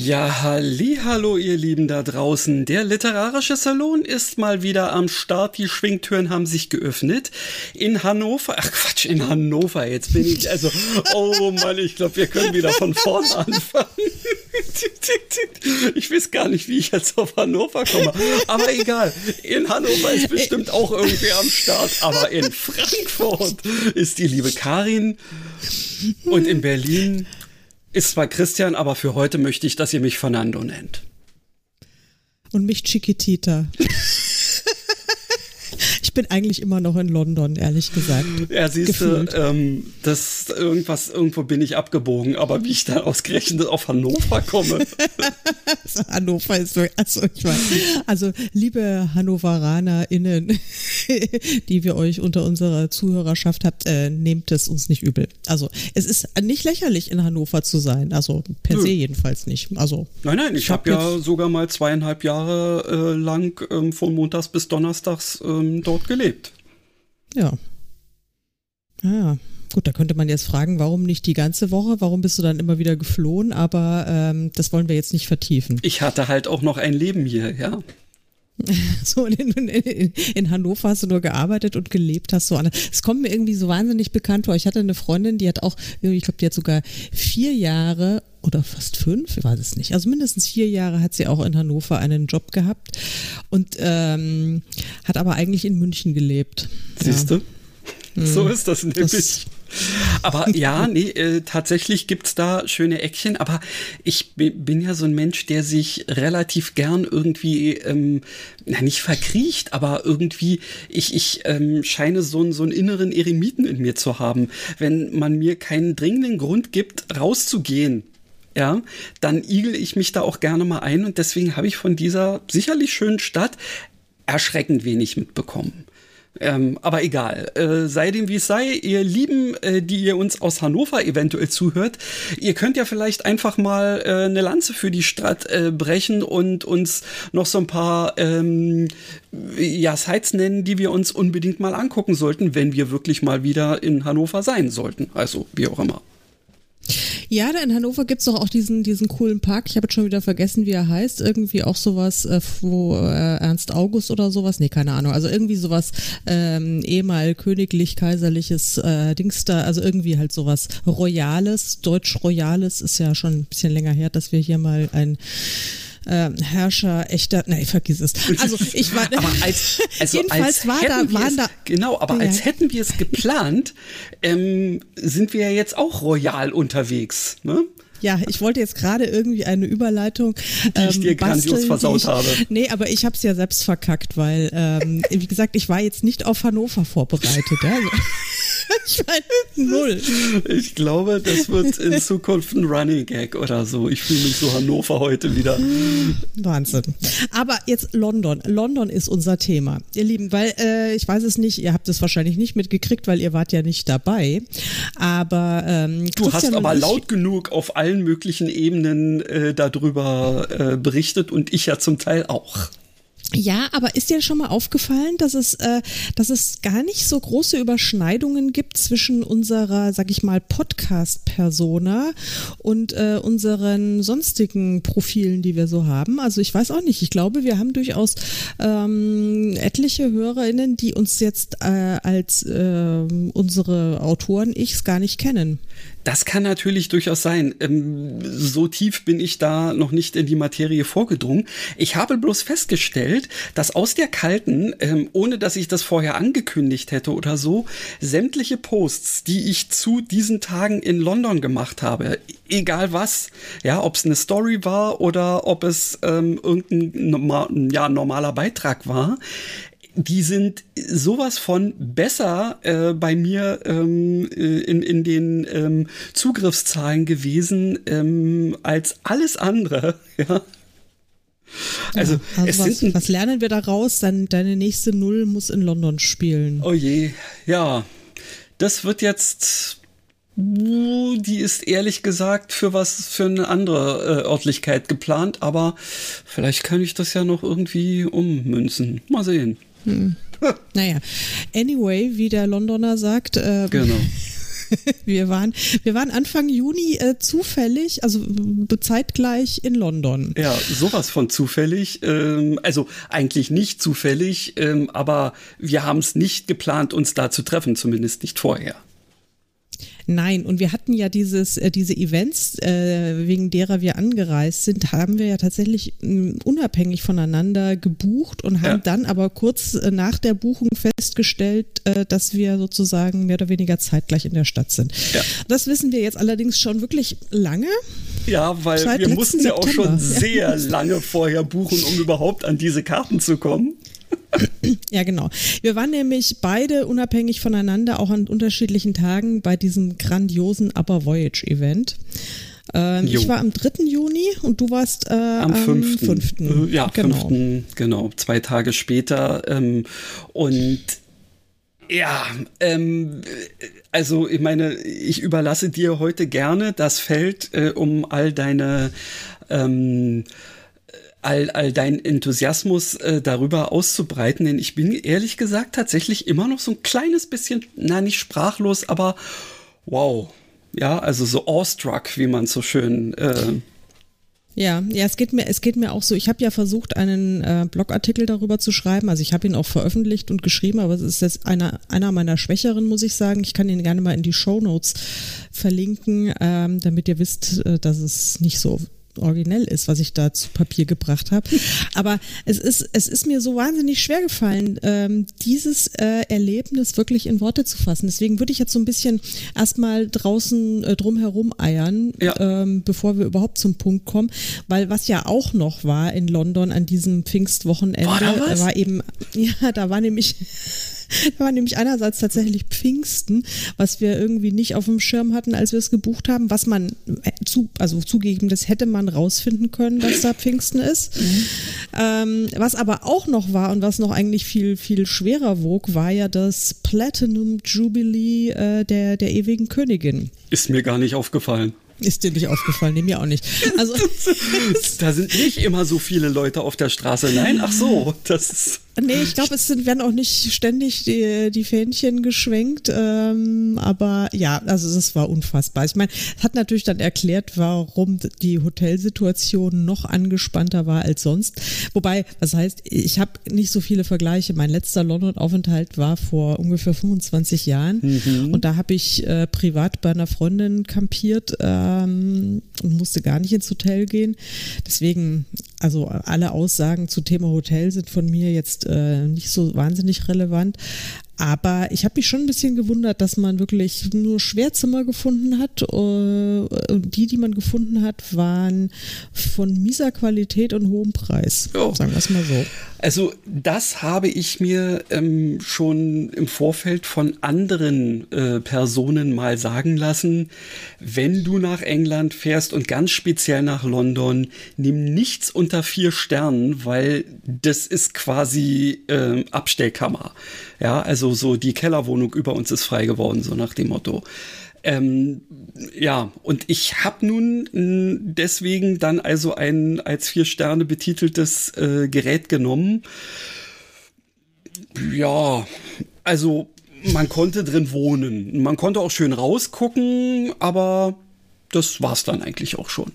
Ja, halli, hallo ihr Lieben da draußen. Der literarische Salon ist mal wieder am Start. Die Schwingtüren haben sich geöffnet. In Hannover, ach Quatsch, in Hannover. Jetzt bin ich, also, oh Mann, ich glaube, wir können wieder von vorn anfangen. Ich weiß gar nicht, wie ich jetzt auf Hannover komme. Aber egal. In Hannover ist bestimmt auch irgendwer am Start. Aber in Frankfurt ist die liebe Karin. Und in Berlin ist zwar Christian, aber für heute möchte ich, dass ihr mich Fernando nennt. Und mich Chiquitita. Ich bin eigentlich immer noch in London, ehrlich gesagt. Ja, siehst du, ähm, das irgendwas, irgendwo bin ich abgebogen, aber wie ich da ausgerechnet auf Hannover komme. Hannover ist so, also ich weiß. Also, liebe HannoveranerInnen, die wir euch unter unserer Zuhörerschaft habt, äh, nehmt es uns nicht übel. Also, es ist nicht lächerlich, in Hannover zu sein. Also, per Nö. se jedenfalls nicht. Also, nein, nein, ich, ich habe hab ja sogar mal zweieinhalb Jahre äh, lang ähm, von montags bis donnerstags ähm, dort gelebt. Ja. Ja, gut, da könnte man jetzt fragen, warum nicht die ganze Woche? Warum bist du dann immer wieder geflohen? Aber ähm, das wollen wir jetzt nicht vertiefen. Ich hatte halt auch noch ein Leben hier, ja. So in, in, in, Hannover hast du nur gearbeitet und gelebt hast so Es kommt mir irgendwie so wahnsinnig bekannt vor. Ich hatte eine Freundin, die hat auch, ich glaube, die hat sogar vier Jahre oder fast fünf, ich weiß es nicht. Also mindestens vier Jahre hat sie auch in Hannover einen Job gehabt und ähm, hat aber eigentlich in München gelebt. Siehst du? Ja. So hm. ist das nämlich. Das, aber ja, nee, äh, tatsächlich gibt's da schöne Eckchen, aber ich bin ja so ein Mensch, der sich relativ gern irgendwie, ähm, na nicht verkriecht, aber irgendwie, ich, ich ähm, scheine so, so einen inneren Eremiten in mir zu haben. Wenn man mir keinen dringenden Grund gibt, rauszugehen, ja, dann igel ich mich da auch gerne mal ein und deswegen habe ich von dieser sicherlich schönen Stadt erschreckend wenig mitbekommen. Ähm, aber egal, äh, sei dem wie es sei, ihr Lieben, äh, die ihr uns aus Hannover eventuell zuhört, ihr könnt ja vielleicht einfach mal äh, eine Lanze für die Stadt äh, brechen und uns noch so ein paar ähm, ja, Sites nennen, die wir uns unbedingt mal angucken sollten, wenn wir wirklich mal wieder in Hannover sein sollten. Also wie auch immer. Ja, da in Hannover gibt's doch auch diesen, diesen coolen Park. Ich habe jetzt schon wieder vergessen, wie er heißt. Irgendwie auch sowas, äh, wo äh, Ernst August oder sowas. Nee, keine Ahnung. Also irgendwie sowas ähm, ehemal königlich-kaiserliches äh, Dings da. Also irgendwie halt sowas Royales, Deutsch-Royales. Ist ja schon ein bisschen länger her, dass wir hier mal ein äh, Herrscher echter, nein, vergiss es. Also ich war, aber als, also jedenfalls als war da, waren da, genau, aber ja. als hätten wir es geplant, ähm, sind wir ja jetzt auch royal unterwegs, ne? Ja, ich wollte jetzt gerade irgendwie eine Überleitung. Die ich dir ähm, grandios versaut ich, habe. Nee, aber ich habe es ja selbst verkackt, weil, ähm, wie gesagt, ich war jetzt nicht auf Hannover vorbereitet. Ja? ich meine, null. Ich glaube, das wird in Zukunft ein Running Gag oder so. Ich fühle mich so Hannover heute wieder. Wahnsinn. Aber jetzt London. London ist unser Thema, ihr Lieben, weil äh, ich weiß es nicht, ihr habt es wahrscheinlich nicht mitgekriegt, weil ihr wart ja nicht dabei. Aber ähm, du hast aber laut genug auf allen möglichen Ebenen äh, darüber äh, berichtet und ich ja zum Teil auch. Ja, aber ist dir schon mal aufgefallen, dass es, äh, dass es gar nicht so große Überschneidungen gibt zwischen unserer, sag ich mal, Podcast-Persona und äh, unseren sonstigen Profilen, die wir so haben? Also ich weiß auch nicht. Ich glaube, wir haben durchaus ähm, etliche HörerInnen, die uns jetzt äh, als äh, unsere Autoren-Ichs gar nicht kennen. Das kann natürlich durchaus sein. Ähm, so tief bin ich da noch nicht in die Materie vorgedrungen. Ich habe bloß festgestellt, dass aus der kalten, ähm, ohne dass ich das vorher angekündigt hätte oder so, sämtliche Posts, die ich zu diesen Tagen in London gemacht habe, egal was, ja, ob es eine Story war oder ob es ähm, irgendein ja, normaler Beitrag war, die sind sowas von besser äh, bei mir ähm, äh, in, in den ähm, Zugriffszahlen gewesen ähm, als alles andere. Ja. Also, ja, also was, was, lernen wir daraus? Dann deine nächste Null muss in London spielen. Oh je, ja. Das wird jetzt die ist ehrlich gesagt für was für eine andere äh, Örtlichkeit geplant, aber vielleicht kann ich das ja noch irgendwie ummünzen. Mal sehen. Hm. naja, anyway, wie der Londoner sagt, äh, genau. wir waren, wir waren Anfang Juni äh, zufällig, also zeitgleich in London. Ja, sowas von zufällig. Ähm, also eigentlich nicht zufällig, ähm, aber wir haben es nicht geplant, uns da zu treffen, zumindest nicht vorher. Nein, und wir hatten ja dieses, äh, diese Events, äh, wegen derer wir angereist sind, haben wir ja tatsächlich mh, unabhängig voneinander gebucht und haben ja. dann aber kurz äh, nach der Buchung festgestellt, dass wir sozusagen mehr oder weniger zeitgleich in der Stadt sind. Ja. Das wissen wir jetzt allerdings schon wirklich lange. Ja, weil Seit wir mussten ja auch schon sehr lange vorher buchen, um überhaupt an diese Karten zu kommen. Ja, genau. Wir waren nämlich beide unabhängig voneinander auch an unterschiedlichen Tagen bei diesem grandiosen Upper Voyage Event. Ähm, ich war am 3. Juni und du warst äh, am, am 5. 5. Äh, ja, genau. 5. genau, zwei Tage später. Ähm, und ja, ähm, also ich meine, ich überlasse dir heute gerne das Feld, äh, um all deine ähm, all, all deinen Enthusiasmus äh, darüber auszubreiten, denn ich bin ehrlich gesagt tatsächlich immer noch so ein kleines bisschen, na nicht sprachlos, aber wow. Ja, also so awestruck, wie man so schön äh, ja, ja, es geht mir, es geht mir auch so. Ich habe ja versucht, einen äh, Blogartikel darüber zu schreiben. Also ich habe ihn auch veröffentlicht und geschrieben, aber es ist jetzt einer, einer meiner schwächeren, muss ich sagen. Ich kann ihn gerne mal in die Show Notes verlinken, ähm, damit ihr wisst, äh, dass es nicht so originell ist, was ich da zu Papier gebracht habe. Aber es ist, es ist mir so wahnsinnig schwer gefallen, ähm, dieses äh, Erlebnis wirklich in Worte zu fassen. Deswegen würde ich jetzt so ein bisschen erstmal draußen äh, drumherum eiern, ja. ähm, bevor wir überhaupt zum Punkt kommen. Weil was ja auch noch war in London an diesem Pfingstwochenende, war, war eben, ja, da war nämlich da war nämlich einerseits tatsächlich Pfingsten, was wir irgendwie nicht auf dem Schirm hatten, als wir es gebucht haben, was man äh, zu, also zugegeben, das hätte man rausfinden können, dass da Pfingsten ist. Mhm. Ähm, was aber auch noch war und was noch eigentlich viel, viel schwerer wog, war ja das Platinum Jubilee äh, der, der ewigen Königin. Ist mir gar nicht aufgefallen. Ist dir nicht aufgefallen, nee, mir auch nicht. Also, da sind nicht immer so viele Leute auf der Straße. Nein, ach so, das ist. Nee, ich glaube, es sind, werden auch nicht ständig die, die Fähnchen geschwenkt. Ähm, aber ja, also das war unfassbar. Ich meine, es hat natürlich dann erklärt, warum die Hotelsituation noch angespannter war als sonst. Wobei, was heißt, ich habe nicht so viele Vergleiche. Mein letzter London-Aufenthalt war vor ungefähr 25 Jahren. Mhm. Und da habe ich äh, privat bei einer Freundin kampiert ähm, und musste gar nicht ins Hotel gehen. Deswegen, also alle Aussagen zu Thema Hotel sind von mir jetzt äh, nicht so wahnsinnig relevant. Aber ich habe mich schon ein bisschen gewundert, dass man wirklich nur Schwerzimmer gefunden hat. Äh, die, die man gefunden hat, waren von mieser Qualität und hohem Preis. Oh. Sagen wir es mal so. Also das habe ich mir ähm, schon im Vorfeld von anderen äh, Personen mal sagen lassen. Wenn du nach England fährst und ganz speziell nach London, nimm nichts unter vier Sternen, weil das ist quasi äh, Abstellkammer. Ja, also so die Kellerwohnung über uns ist frei geworden, so nach dem Motto. Ähm, ja, und ich habe nun deswegen dann also ein als vier Sterne betiteltes äh, Gerät genommen. Ja, also man konnte drin wohnen. Man konnte auch schön rausgucken, aber das war's dann eigentlich auch schon.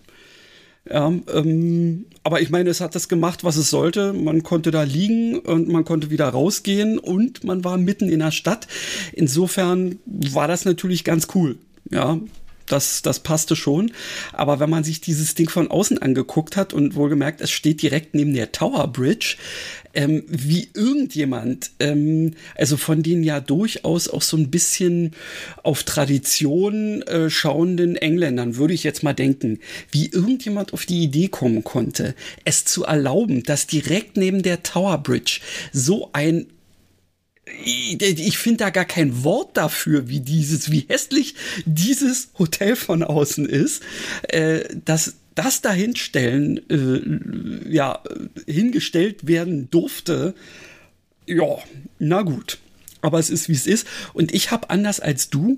Ja, ähm, aber ich meine, es hat das gemacht, was es sollte. Man konnte da liegen und man konnte wieder rausgehen und man war mitten in der Stadt. Insofern war das natürlich ganz cool. Ja, das, das passte schon. Aber wenn man sich dieses Ding von außen angeguckt hat und wohlgemerkt, es steht direkt neben der Tower Bridge, ähm, wie irgendjemand, ähm, also von den ja durchaus auch so ein bisschen auf Tradition äh, schauenden Engländern, würde ich jetzt mal denken, wie irgendjemand auf die Idee kommen konnte, es zu erlauben, dass direkt neben der Tower Bridge so ein ich finde da gar kein Wort dafür, wie dieses, wie hässlich dieses Hotel von außen ist, äh, dass das dahinstellen, äh, ja, hingestellt werden durfte, ja, na gut. Aber es ist, wie es ist. Und ich habe anders als du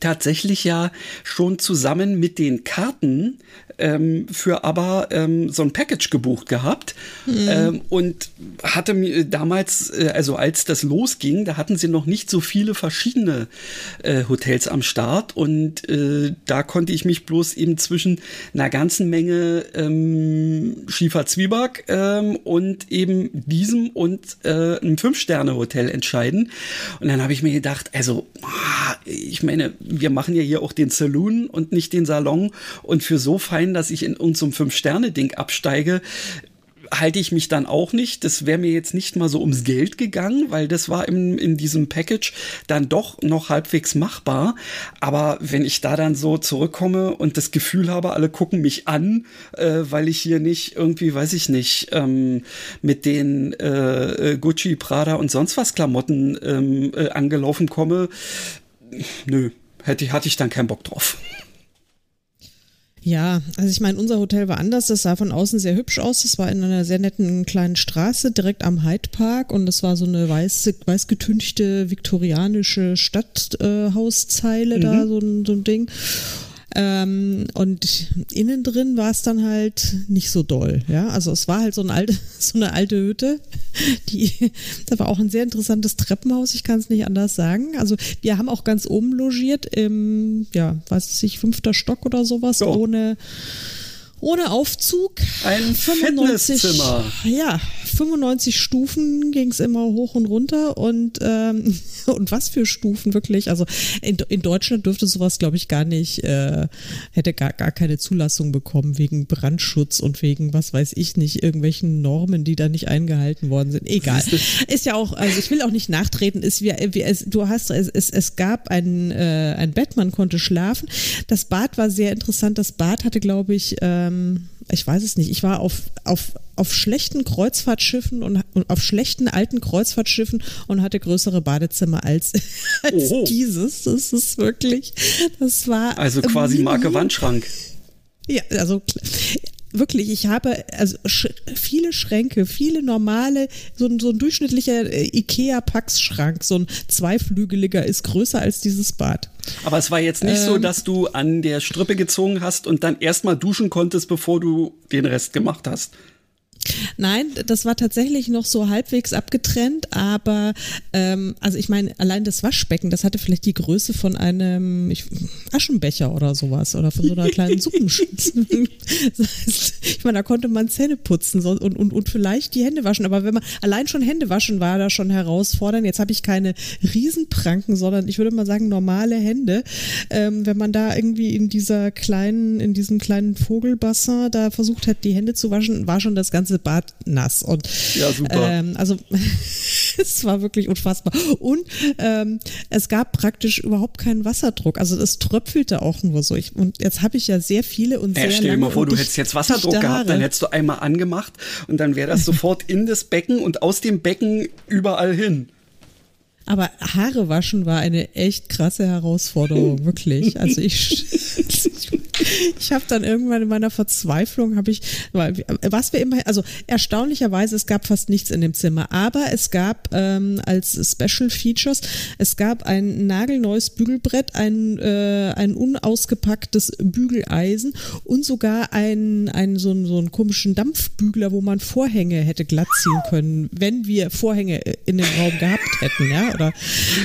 tatsächlich ja schon zusammen mit den Karten ähm, für aber ähm, so ein Package gebucht gehabt mhm. ähm, und hatte mir damals, äh, also als das losging, da hatten sie noch nicht so viele verschiedene äh, Hotels am Start und äh, da konnte ich mich bloß eben zwischen einer ganzen Menge ähm, Schiefer Zwieback ähm, und eben diesem und äh, einem Fünf-Sterne-Hotel entscheiden. Und dann habe ich mir gedacht, also ah, ich meine, wir machen ja hier auch den Saloon und nicht den Salon und für so fein dass ich in unserem Fünf-Sterne-Ding absteige, halte ich mich dann auch nicht. Das wäre mir jetzt nicht mal so ums Geld gegangen, weil das war im, in diesem Package dann doch noch halbwegs machbar. Aber wenn ich da dann so zurückkomme und das Gefühl habe, alle gucken mich an, äh, weil ich hier nicht irgendwie, weiß ich nicht, ähm, mit den äh, Gucci, Prada und sonst was Klamotten ähm, äh, angelaufen komme, nö, hätte, hatte ich dann keinen Bock drauf. Ja, also ich meine, unser Hotel war anders. Das sah von außen sehr hübsch aus. Das war in einer sehr netten kleinen Straße direkt am Hyde Park und das war so eine weiß, weiß getünchte viktorianische Stadthauszeile äh, mhm. da, so ein, so ein Ding. Ähm, und innen drin war es dann halt nicht so doll. Ja, also es war halt so, ein alte, so eine alte Hütte. Die, da war auch ein sehr interessantes Treppenhaus. Ich kann es nicht anders sagen. Also wir haben auch ganz oben logiert im, ja, weiß ich, fünfter Stock oder sowas, oh. ohne ohne Aufzug. Ein 95, Fitnesszimmer. Ja, 95 Stufen ging es immer hoch und runter und, ähm, und was für Stufen wirklich. Also in, in Deutschland dürfte sowas, glaube ich, gar nicht, äh, hätte gar, gar keine Zulassung bekommen wegen Brandschutz und wegen, was weiß ich nicht, irgendwelchen Normen, die da nicht eingehalten worden sind. Egal. Ist ja auch, also ich will auch nicht nachtreten, ist wie, wie es, du hast, es, es, es gab ein, äh, ein Bett, man konnte schlafen. Das Bad war sehr interessant. Das Bad hatte, glaube ich, ähm, ähm, ich weiß es nicht, ich war auf, auf, auf schlechten Kreuzfahrtschiffen und, und auf schlechten alten Kreuzfahrtschiffen und hatte größere Badezimmer als, als dieses. Das ist wirklich, das war. Also quasi Marke Wandschrank. Ja, also wirklich, ich habe also sch viele Schränke, viele normale, so, ein, so ein durchschnittlicher äh, Ikea-Pax-Schrank, so ein zweiflügeliger ist größer als dieses Bad. Aber es war jetzt nicht ähm, so, dass du an der Strippe gezogen hast und dann erstmal duschen konntest, bevor du den Rest gemacht hast. Nein, das war tatsächlich noch so halbwegs abgetrennt, aber ähm, also ich meine, allein das Waschbecken, das hatte vielleicht die Größe von einem ich, Aschenbecher oder sowas oder von so einer kleinen Suppenschüssel. das heißt, ich meine, da konnte man Zähne putzen und, und, und vielleicht die Hände waschen, aber wenn man allein schon Hände waschen war da schon herausfordernd. Jetzt habe ich keine Riesenpranken, sondern ich würde mal sagen normale Hände. Ähm, wenn man da irgendwie in dieser kleinen, in diesem kleinen Vogelbassin da versucht hat, die Hände zu waschen, war schon das ganze Bad nass. Und, ja, super. Ähm, also es war wirklich unfassbar. Und ähm, es gab praktisch überhaupt keinen Wasserdruck. Also es tröpfelte auch nur so. Ich, und jetzt habe ich ja sehr viele und sehr. Äh, stell dir mal vor, du hättest jetzt Wasserdruck gehabt, dann hättest du einmal angemacht und dann wäre das sofort in das Becken und aus dem Becken überall hin. Aber Haare waschen war eine echt krasse Herausforderung, wirklich. Also ich, ich habe dann irgendwann in meiner Verzweiflung habe ich, was wir immer, also erstaunlicherweise es gab fast nichts in dem Zimmer, aber es gab ähm, als Special Features, es gab ein nagelneues Bügelbrett, ein äh, ein unausgepacktes Bügeleisen und sogar ein ein so, so einen komischen Dampfbügler, wo man Vorhänge hätte glatt ziehen können, wenn wir Vorhänge in dem Raum gehabt hätten, ja oder?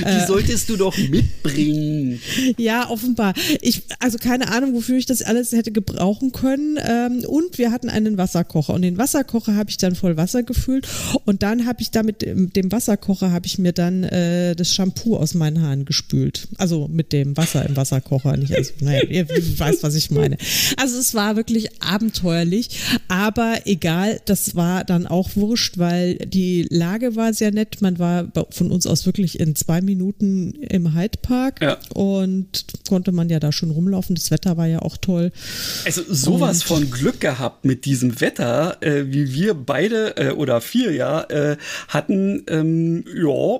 Die äh, solltest du doch mitbringen. Ja, offenbar. Ich, also keine Ahnung, wofür ich das alles hätte gebrauchen können. Ähm, und wir hatten einen Wasserkocher und den Wasserkocher habe ich dann voll Wasser gefüllt und dann habe ich da mit dem Wasserkocher habe ich mir dann äh, das Shampoo aus meinen Haaren gespült. Also mit dem Wasser im Wasserkocher, nicht also, naja, ihr weißt, was ich meine. Also es war wirklich abenteuerlich, aber egal, das war dann auch wurscht, weil die Lage war sehr nett. Man war von uns aus wirklich wirklich in zwei Minuten im Hyde Park ja. und konnte man ja da schon rumlaufen. Das Wetter war ja auch toll. Also sowas und von Glück gehabt mit diesem Wetter, äh, wie wir beide äh, oder vier ja äh, hatten. Ähm, ja,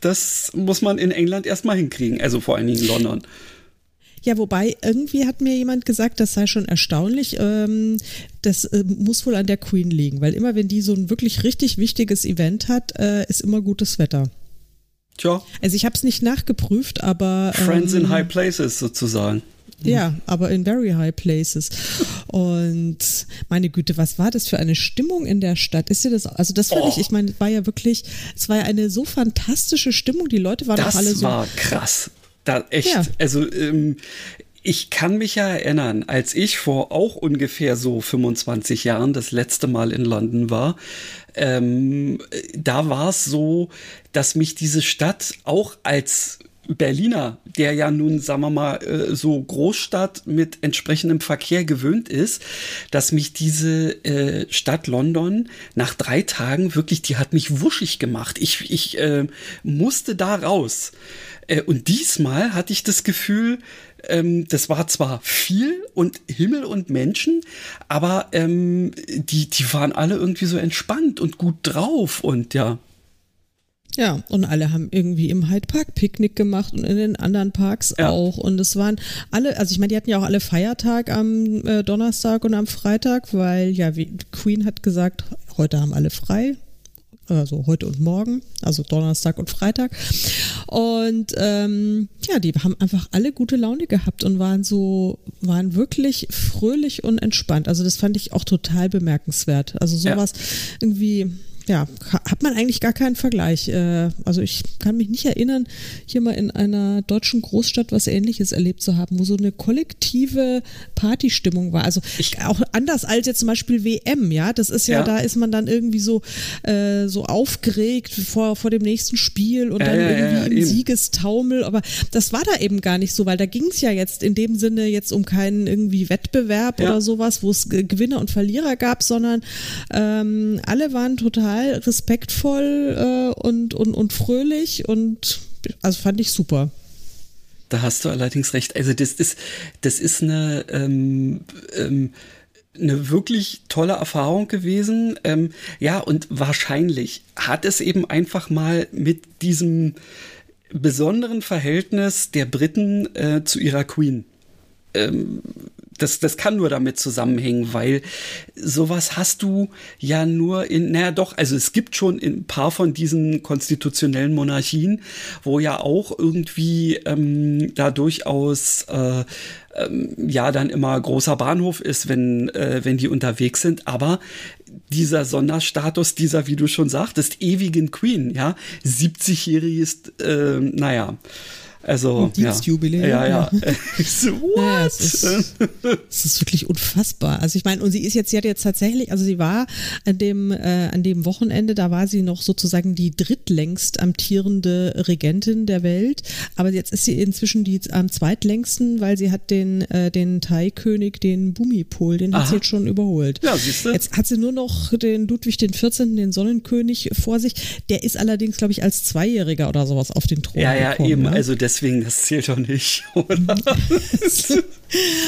das muss man in England erstmal hinkriegen. Also vor allen Dingen in London. Ja, wobei irgendwie hat mir jemand gesagt, das sei schon erstaunlich. Ähm, das äh, muss wohl an der Queen liegen, weil immer wenn die so ein wirklich richtig wichtiges Event hat, äh, ist immer gutes Wetter. Tja. Also ich habe es nicht nachgeprüft, aber Friends ähm, in High Places sozusagen. Ja, aber in very high places. Und meine Güte, was war das für eine Stimmung in der Stadt? Ist dir das, also das fand oh. ich, ich meine, es war ja wirklich, es war ja eine so fantastische Stimmung. Die Leute waren das auch alle so. Das war krass. Da echt, ja. also ähm, ich kann mich ja erinnern, als ich vor auch ungefähr so 25 Jahren das letzte Mal in London war, ähm, da war es so, dass mich diese Stadt auch als Berliner, der ja nun, sagen wir mal, äh, so Großstadt mit entsprechendem Verkehr gewöhnt ist, dass mich diese äh, Stadt London nach drei Tagen wirklich, die hat mich wuschig gemacht. Ich, ich äh, musste da raus. Äh, und diesmal hatte ich das Gefühl, ähm, das war zwar viel und Himmel und Menschen, aber ähm, die, die waren alle irgendwie so entspannt und gut drauf und ja. Ja, und alle haben irgendwie im Hyde Park Picknick gemacht und in den anderen Parks ja. auch. Und es waren alle, also ich meine, die hatten ja auch alle Feiertag am äh, Donnerstag und am Freitag, weil ja, wie Queen hat gesagt, heute haben alle frei. Also heute und morgen, also Donnerstag und Freitag. Und ähm, ja, die haben einfach alle gute Laune gehabt und waren so, waren wirklich fröhlich und entspannt. Also das fand ich auch total bemerkenswert. Also sowas ja. irgendwie ja, hat man eigentlich gar keinen Vergleich. Äh, also ich kann mich nicht erinnern, hier mal in einer deutschen Großstadt was ähnliches erlebt zu haben, wo so eine kollektive Partystimmung war. Also ich, auch anders als jetzt zum Beispiel WM, ja. Das ist ja, ja. da ist man dann irgendwie so, äh, so aufgeregt vor, vor dem nächsten Spiel und ja, dann ja, irgendwie im eben. Siegestaumel. Aber das war da eben gar nicht so, weil da ging es ja jetzt in dem Sinne jetzt um keinen irgendwie Wettbewerb oder sowas, wo es Gewinner und Verlierer gab, sondern ähm, alle waren total total respektvoll äh, und, und, und fröhlich und also fand ich super. Da hast du allerdings recht. Also das ist, das ist eine, ähm, ähm, eine wirklich tolle Erfahrung gewesen. Ähm, ja, und wahrscheinlich hat es eben einfach mal mit diesem besonderen Verhältnis der Briten äh, zu ihrer Queen ähm, das, das kann nur damit zusammenhängen, weil sowas hast du ja nur in, naja doch, also es gibt schon ein paar von diesen konstitutionellen Monarchien, wo ja auch irgendwie ähm, da durchaus äh, ähm, ja dann immer großer Bahnhof ist, wenn, äh, wenn die unterwegs sind, aber dieser Sonderstatus dieser, wie du schon sagtest, ewigen Queen, ja, 70-jähriges, äh, naja, also, Dienstjubiläum. Ja, ja. ja. so, naja, es, ist, es ist wirklich unfassbar. Also ich meine, und sie ist jetzt, sie hat jetzt tatsächlich, also sie war an dem, äh, an dem Wochenende, da war sie noch sozusagen die drittlängst amtierende Regentin der Welt. Aber jetzt ist sie inzwischen die am zweitlängsten, weil sie hat den, äh, den Thai-König, den Bumipol, den Aha. hat sie jetzt schon überholt. Ja, siehst du. Jetzt hat sie nur noch den Ludwig den 14., den Sonnenkönig vor sich. Der ist allerdings, glaube ich, als Zweijähriger oder sowas auf den Thron Ja, ja, gekommen, eben. Ne? Also deswegen deswegen, das zählt doch nicht, oder?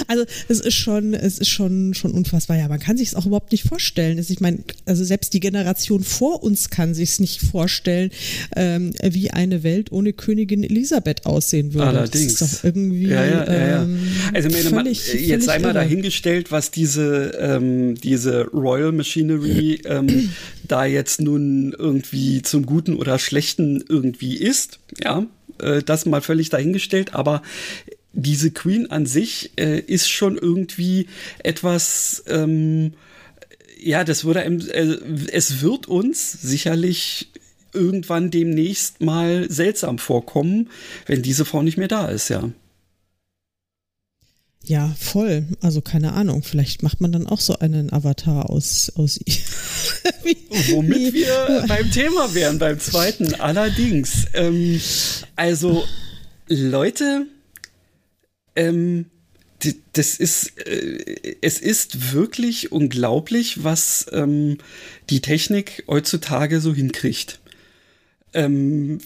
also es ist schon, es ist schon, schon unfassbar. Ja, man kann sich es auch überhaupt nicht vorstellen. Ich meine, also selbst die Generation vor uns kann sich es nicht vorstellen, ähm, wie eine Welt ohne Königin Elisabeth aussehen würde. Allerdings. Das ist doch irgendwie. Ja, ja, ja. Ähm, also meine, völlig, jetzt völlig einmal dahingestellt, was diese, ähm, diese Royal Machinery ähm, da jetzt nun irgendwie zum Guten oder Schlechten irgendwie ist. Ja, äh, das mal völlig dahingestellt, aber diese Queen an sich äh, ist schon irgendwie etwas, ähm, ja, das würde, äh, es wird uns sicherlich irgendwann demnächst mal seltsam vorkommen, wenn diese Frau nicht mehr da ist, ja. Ja, voll. Also keine Ahnung. Vielleicht macht man dann auch so einen Avatar aus, aus wie, Womit wie, wir beim Thema wären, beim zweiten. Allerdings. Ähm, also, Leute, ähm, das ist, äh, es ist wirklich unglaublich, was ähm, die Technik heutzutage so hinkriegt. Ähm,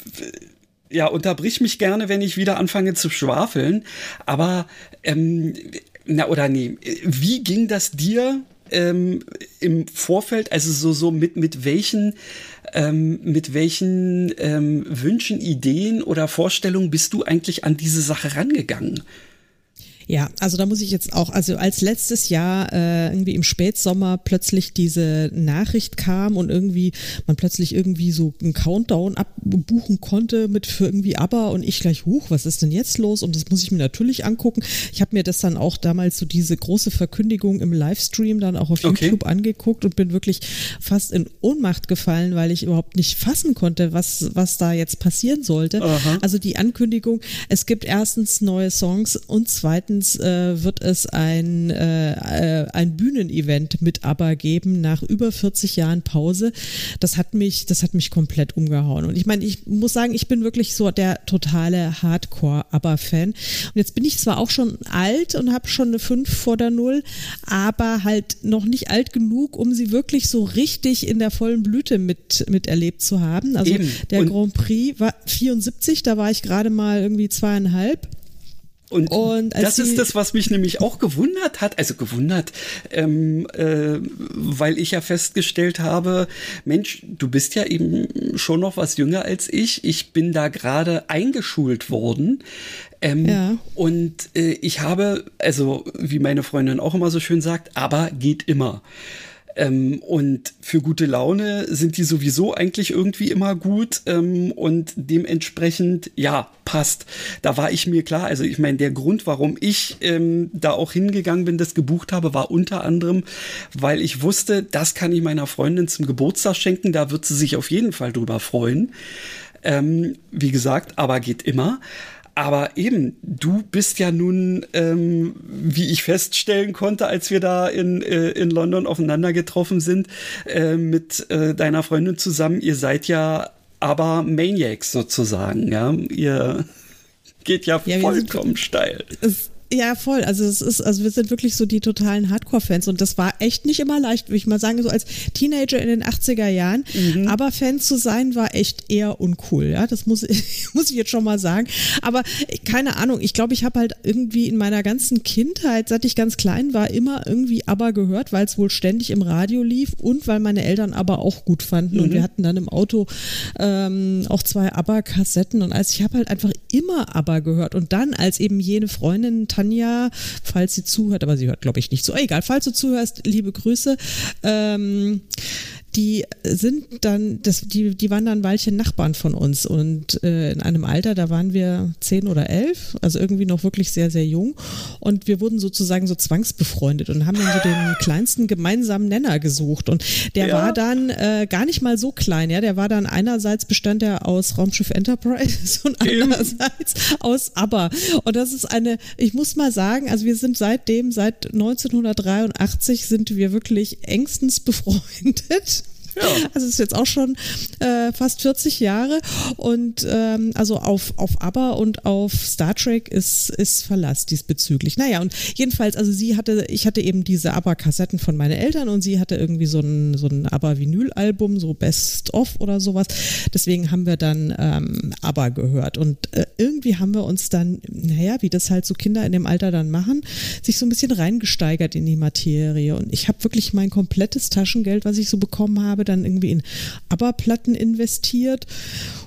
ja, unterbrich mich gerne, wenn ich wieder anfange zu schwafeln. Aber, ähm, na oder nee, wie ging das dir ähm, im Vorfeld, also so, so mit, mit welchen, ähm, mit welchen ähm, Wünschen, Ideen oder Vorstellungen bist du eigentlich an diese Sache rangegangen? Ja, also da muss ich jetzt auch, also als letztes Jahr äh, irgendwie im Spätsommer plötzlich diese Nachricht kam und irgendwie man plötzlich irgendwie so einen Countdown abbuchen konnte mit für irgendwie ABBA und ich gleich, huch, was ist denn jetzt los? Und das muss ich mir natürlich angucken. Ich habe mir das dann auch damals so diese große Verkündigung im Livestream dann auch auf okay. YouTube angeguckt und bin wirklich fast in Ohnmacht gefallen, weil ich überhaupt nicht fassen konnte, was, was da jetzt passieren sollte. Aha. Also die Ankündigung, es gibt erstens neue Songs und zweitens zweitens äh, wird es ein, äh, äh, ein Bühnenevent mit ABBA geben nach über 40 Jahren Pause. Das hat mich, das hat mich komplett umgehauen. Und ich meine, ich muss sagen, ich bin wirklich so der totale Hardcore-ABBA-Fan. Und jetzt bin ich zwar auch schon alt und habe schon eine 5 vor der Null, aber halt noch nicht alt genug, um sie wirklich so richtig in der vollen Blüte mit, miterlebt zu haben. Also Eben. der und Grand Prix war 74, da war ich gerade mal irgendwie zweieinhalb. Und, und das ist das, was mich nämlich auch gewundert hat, also gewundert, ähm, äh, weil ich ja festgestellt habe, Mensch, du bist ja eben schon noch was jünger als ich. Ich bin da gerade eingeschult worden. Ähm, ja. Und äh, ich habe, also wie meine Freundin auch immer so schön sagt, aber geht immer. Ähm, und für gute Laune sind die sowieso eigentlich irgendwie immer gut ähm, und dementsprechend, ja, passt. Da war ich mir klar, also ich meine, der Grund, warum ich ähm, da auch hingegangen bin, das gebucht habe, war unter anderem, weil ich wusste, das kann ich meiner Freundin zum Geburtstag schenken, da wird sie sich auf jeden Fall drüber freuen. Ähm, wie gesagt, aber geht immer. Aber eben, du bist ja nun, ähm, wie ich feststellen konnte, als wir da in, äh, in London aufeinander getroffen sind, äh, mit äh, deiner Freundin zusammen, ihr seid ja aber Maniacs sozusagen, ja. Ihr geht ja, ja vollkommen steil. Es, ja, voll. Also es ist, also wir sind wirklich so die totalen Hardcore-Fans und das war echt nicht immer leicht, würde ich mal sagen, so als Teenager in den 80er Jahren. Mhm. Aber Fan zu sein war echt eher uncool, ja. Das muss, muss ich jetzt schon mal sagen. Aber keine Ahnung, ich glaube, ich habe halt irgendwie in meiner ganzen Kindheit, seit ich ganz klein war, immer irgendwie aber gehört, weil es wohl ständig im Radio lief und weil meine Eltern aber auch gut fanden. Mhm. Und wir hatten dann im Auto ähm, auch zwei ABBA-Kassetten und als ich habe halt einfach immer ABBA gehört. Und dann, als eben jene Freundin Tanja, falls sie zuhört, aber sie hört, glaube ich, nicht so. Egal, falls du zuhörst, liebe Grüße. Ähm, die sind dann, das, die, die waren dann Weilchen Nachbarn von uns. Und äh, in einem Alter, da waren wir zehn oder elf, also irgendwie noch wirklich sehr, sehr jung. Und wir wurden sozusagen so zwangsbefreundet und haben dann so den kleinsten gemeinsamen Nenner gesucht. Und der ja. war dann äh, gar nicht mal so klein, ja, der war dann einerseits bestand er aus Raumschiff Enterprise und andererseits aus ABBA. Und das ist eine, ich muss mal sagen, also wir sind seitdem, seit 1983 sind wir wirklich engstens befreundet Also es ist jetzt auch schon äh, fast 40 Jahre und ähm, also auf, auf ABBA und auf Star Trek ist, ist Verlass diesbezüglich. Naja, und jedenfalls, also sie hatte, ich hatte eben diese ABBA-Kassetten von meinen Eltern und sie hatte irgendwie so ein, so ein ABBA-Vinyl-Album, so Best of oder sowas. Deswegen haben wir dann ähm, ABBA gehört und äh, irgendwie haben wir uns dann, naja, wie das halt so Kinder in dem Alter dann machen, sich so ein bisschen reingesteigert in die Materie und ich habe wirklich mein komplettes Taschengeld, was ich so bekommen habe, dann irgendwie in ABBA-Platten investiert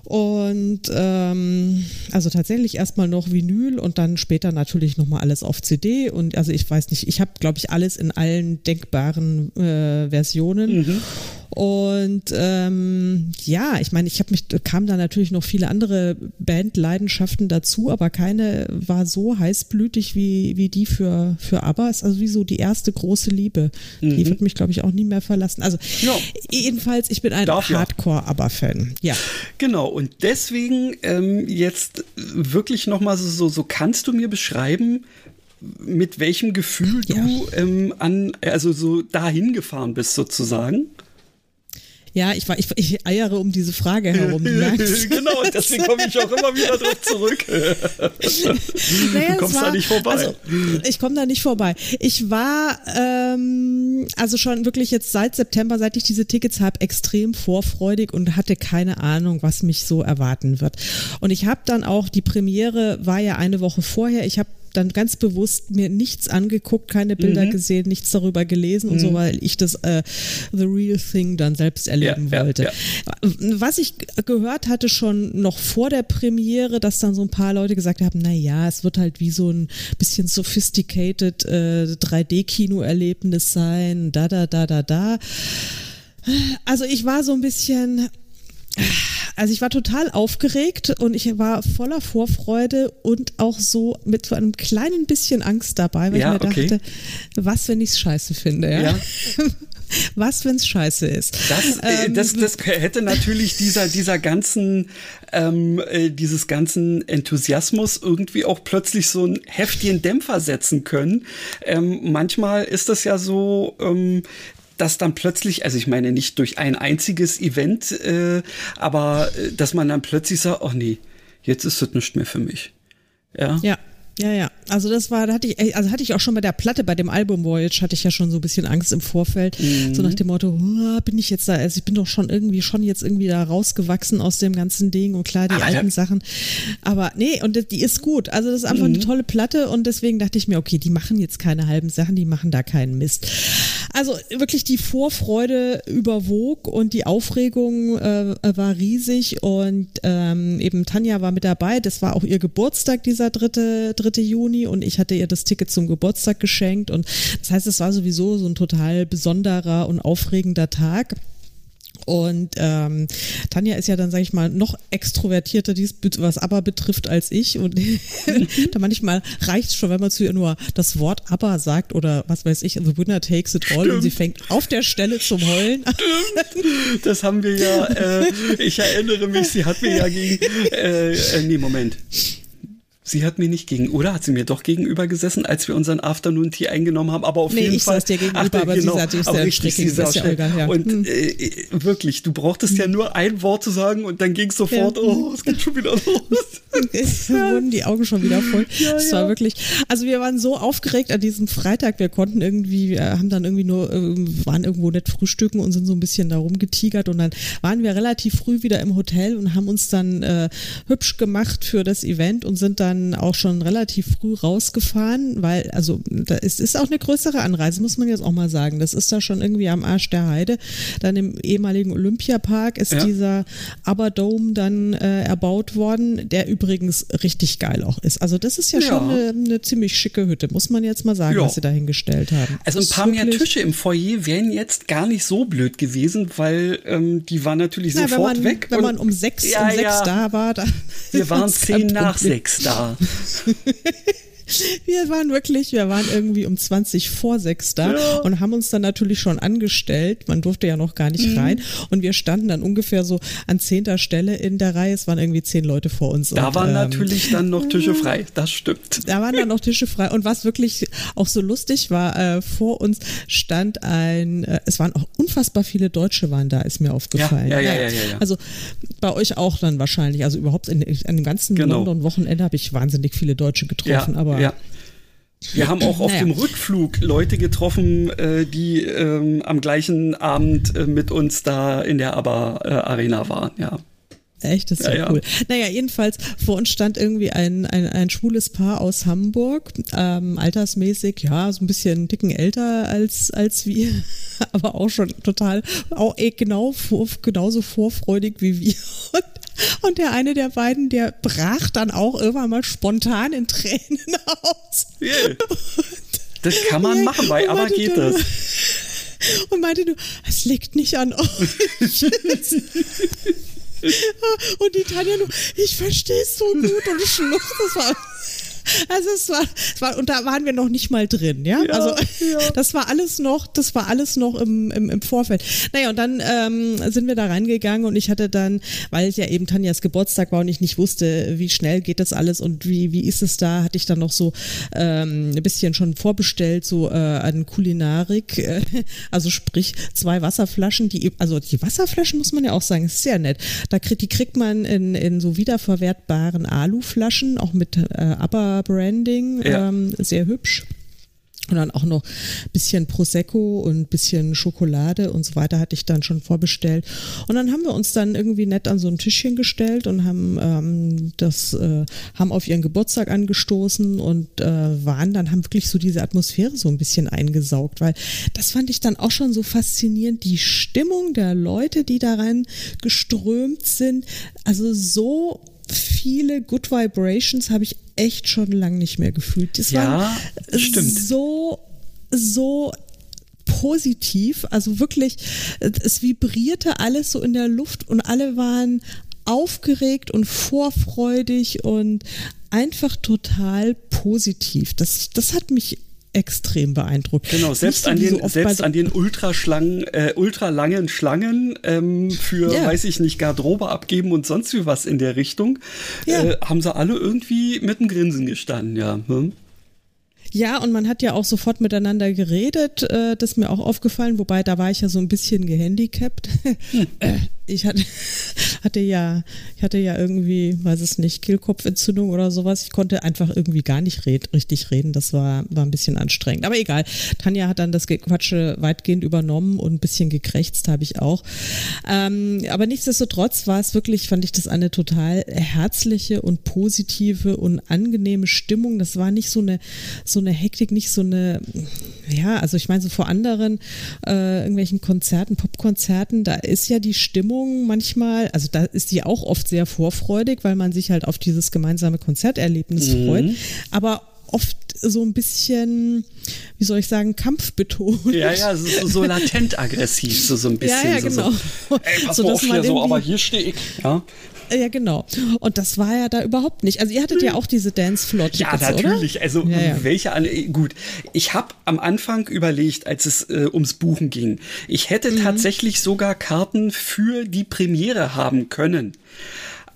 und ähm, also tatsächlich erstmal noch Vinyl und dann später natürlich nochmal alles auf CD und also ich weiß nicht, ich habe glaube ich alles in allen denkbaren äh, Versionen. Mhm. Und ähm, ja, ich meine, ich habe mich, kam da natürlich noch viele andere Bandleidenschaften dazu, aber keine war so heißblütig wie, wie die für, für ABBA. Ist also wie so die erste große Liebe. Mhm. Die wird mich, glaube ich, auch nie mehr verlassen. Also ja. jedenfalls, ich bin ein Hardcore-ABBA-Fan. Ja. Genau, und deswegen ähm, jetzt wirklich nochmal so, so, so kannst du mir beschreiben, mit welchem Gefühl ja. du ähm, an, also so dahin gefahren bist sozusagen? Ja, ich, war, ich, ich eiere um diese Frage herum. genau, deswegen komme ich auch immer wieder drauf zurück. naja, du kommst war, da nicht vorbei. Also, ich komme da nicht vorbei. Ich war ähm, also schon wirklich jetzt seit September, seit ich diese Tickets habe, extrem vorfreudig und hatte keine Ahnung, was mich so erwarten wird. Und ich habe dann auch, die Premiere war ja eine Woche vorher, ich habe dann ganz bewusst mir nichts angeguckt, keine Bilder mhm. gesehen, nichts darüber gelesen und so, mhm. weil ich das äh, The Real Thing dann selbst erleben ja, wollte. Ja, ja. Was ich gehört hatte schon noch vor der Premiere, dass dann so ein paar Leute gesagt haben, na ja, es wird halt wie so ein bisschen sophisticated äh, 3D-Kino-Erlebnis sein, da, da, da, da, da. Also ich war so ein bisschen, also ich war total aufgeregt und ich war voller Vorfreude und auch so mit so einem kleinen bisschen Angst dabei, weil ja, ich mir okay. dachte, was, wenn ich es scheiße finde, ja? ja. Was, wenn es scheiße ist? Das, äh, ähm, das, das hätte natürlich dieser, dieser ganzen, ähm, äh, dieses ganzen Enthusiasmus irgendwie auch plötzlich so einen heftigen Dämpfer setzen können. Ähm, manchmal ist das ja so, ähm, dass dann plötzlich, also ich meine nicht durch ein einziges Event, äh, aber äh, dass man dann plötzlich sagt, ach nee, jetzt ist das nicht mehr für mich. Ja. Ja. Ja, ja. Also das war, da hatte ich, also hatte ich auch schon bei der Platte, bei dem Album Voyage, hatte ich ja schon so ein bisschen Angst im Vorfeld. Mhm. So nach dem Motto, oh, bin ich jetzt da, also ich bin doch schon irgendwie, schon jetzt irgendwie da rausgewachsen aus dem ganzen Ding und klar, die Aber alten Sachen. Aber nee, und die ist gut. Also das ist einfach mhm. eine tolle Platte und deswegen dachte ich mir, okay, die machen jetzt keine halben Sachen, die machen da keinen Mist. Also wirklich die Vorfreude überwog und die Aufregung äh, war riesig und ähm, eben Tanja war mit dabei. Das war auch ihr Geburtstag, dieser dritte, dritte Juni und ich hatte ihr das Ticket zum Geburtstag geschenkt und das heißt, es war sowieso so ein total besonderer und aufregender Tag. Und ähm, Tanja ist ja dann, sage ich mal, noch extrovertierter, dies, was aber betrifft, als ich. Und da manchmal reicht es schon, wenn man zu ihr nur das Wort aber sagt oder was weiß ich, the winner takes it all Stimmt. und sie fängt auf der Stelle zum Heulen. Stimmt. Das haben wir ja, äh, ich erinnere mich, sie hat mir ja gegen, äh, äh, nee, Moment. Sie hat mir nicht gegen, oder hat sie mir doch gegenüber gesessen, als wir unseren Afternoon Tea eingenommen haben, aber auf nee, jeden ich Fall. Saß dir gegenüber, Ach, aber genau, sie saß dir sehr richtig, sie saß ja ja. Und hm. äh, wirklich, du brauchtest hm. ja nur ein Wort zu sagen und dann ging es sofort, ja. oh, es geht schon wieder los. es wurden die Augen schon wieder voll. Ja, es war wirklich, also wir waren so aufgeregt an diesem Freitag, wir konnten irgendwie, wir haben dann irgendwie nur, äh, waren irgendwo nicht frühstücken und sind so ein bisschen da rumgetigert und dann waren wir relativ früh wieder im Hotel und haben uns dann äh, hübsch gemacht für das Event und sind dann dann auch schon relativ früh rausgefahren, weil, also da ist, ist auch eine größere Anreise, muss man jetzt auch mal sagen. Das ist da schon irgendwie am Arsch der Heide. Dann im ehemaligen Olympiapark ist ja. dieser Aberdome dann äh, erbaut worden, der übrigens richtig geil auch ist. Also das ist ja, ja. schon eine, eine, ziemlich schicke Hütte, muss man jetzt mal sagen, ja. was sie da hingestellt haben. Also ein paar mehr Tische im Foyer wären jetzt gar nicht so blöd gewesen, weil ähm, die waren natürlich Na, sofort wenn man, weg. Wenn man um sechs, um sechs da war, da wir waren zehn nach sechs da. 哈哈哈哈。Wir waren wirklich, wir waren irgendwie um 20 vor sechs da ja. und haben uns dann natürlich schon angestellt. Man durfte ja noch gar nicht mhm. rein. Und wir standen dann ungefähr so an zehnter Stelle in der Reihe. Es waren irgendwie zehn Leute vor uns. Da und, waren ähm, natürlich dann noch Tische frei. Das stimmt. Da waren dann noch Tische frei. Und was wirklich auch so lustig war, äh, vor uns stand ein, äh, es waren auch unfassbar viele Deutsche waren da, ist mir aufgefallen. Ja, ja, ja, ja, ja. Also bei euch auch dann wahrscheinlich. Also überhaupt in, in dem ganzen genau. London-Wochenende habe ich wahnsinnig viele Deutsche getroffen. Ja, aber ja. Wir haben auch auf naja. dem Rückflug Leute getroffen, äh, die ähm, am gleichen Abend äh, mit uns da in der ABBA äh, waren, ja. Echt, das ist ja, ja, cool. Naja, jedenfalls, vor uns stand irgendwie ein, ein, ein schwules Paar aus Hamburg, ähm, altersmäßig, ja, so ein bisschen dicken älter als, als wir, aber auch schon total, auch eh genau, vor, genauso vorfreudig wie wir. Und und der eine der beiden, der brach dann auch irgendwann mal spontan in Tränen aus. Yeah. Das kann man machen, bei aber geht das. Und meinte du, es liegt nicht an euch. und die Tanja nur, ich verstehe es so gut und schluchzt. Das war also es war, es war, und da waren wir noch nicht mal drin, ja. ja also ja. das war alles noch, das war alles noch im, im, im Vorfeld. Naja, und dann ähm, sind wir da reingegangen und ich hatte dann, weil ja eben Tanjas Geburtstag war und ich nicht wusste, wie schnell geht das alles und wie, wie ist es da, hatte ich dann noch so ähm, ein bisschen schon vorbestellt, so äh, an Kulinarik, äh, also sprich zwei Wasserflaschen, die, also die Wasserflaschen muss man ja auch sagen, ist sehr nett. Da kriegt, die kriegt man in, in so wiederverwertbaren Aluflaschen, auch mit äh, aber Branding, ja. ähm, sehr hübsch. Und dann auch noch bisschen Prosecco und bisschen Schokolade und so weiter hatte ich dann schon vorbestellt. Und dann haben wir uns dann irgendwie nett an so ein Tischchen gestellt und haben ähm, das, äh, haben auf ihren Geburtstag angestoßen und äh, waren dann, haben wirklich so diese Atmosphäre so ein bisschen eingesaugt, weil das fand ich dann auch schon so faszinierend, die Stimmung der Leute, die da rein geströmt sind. Also so viele Good Vibrations habe ich echt schon lange nicht mehr gefühlt. Das ja, war stimmt. so, so positiv, also wirklich, es vibrierte alles so in der Luft und alle waren aufgeregt und vorfreudig und einfach total positiv. Das, das hat mich extrem beeindruckt. Genau, selbst, an, den, so selbst an den ultraschlangen, äh, ultralangen Schlangen ähm, für, ja. weiß ich nicht, Garderobe abgeben und sonst wie was in der Richtung, ja. äh, haben sie alle irgendwie mit einem Grinsen gestanden, ja. Hm? Ja, und man hat ja auch sofort miteinander geredet, äh, das ist mir auch aufgefallen, wobei da war ich ja so ein bisschen gehandicapt. Ich hatte, hatte ja, ich hatte ja irgendwie, weiß es nicht, Kehlkopfentzündung oder sowas. Ich konnte einfach irgendwie gar nicht red, richtig reden. Das war, war ein bisschen anstrengend. Aber egal. Tanja hat dann das Quatsche weitgehend übernommen und ein bisschen gekrächzt habe ich auch. Ähm, aber nichtsdestotrotz war es wirklich, fand ich das eine total herzliche und positive und angenehme Stimmung. Das war nicht so eine, so eine Hektik, nicht so eine, ja, also ich meine, so vor anderen äh, irgendwelchen Konzerten, Popkonzerten, da ist ja die Stimmung manchmal, also da ist die auch oft sehr vorfreudig, weil man sich halt auf dieses gemeinsame Konzerterlebnis mhm. freut. Aber oft so ein bisschen, wie soll ich sagen, kampfbetont. Ja, ja, so, so latent aggressiv, so, so ein bisschen. Ja, ja, genau. So, ey, pass so, mal auf hier, so, aber hier stehe ich. Ja. Ja, genau. Und das war ja da überhaupt nicht. Also ihr hattet ja auch diese Dancefloor Ja, natürlich. Oder? Also ja, ja. welche an gut. Ich habe am Anfang überlegt, als es äh, ums Buchen ging. Ich hätte mhm. tatsächlich sogar Karten für die Premiere haben können.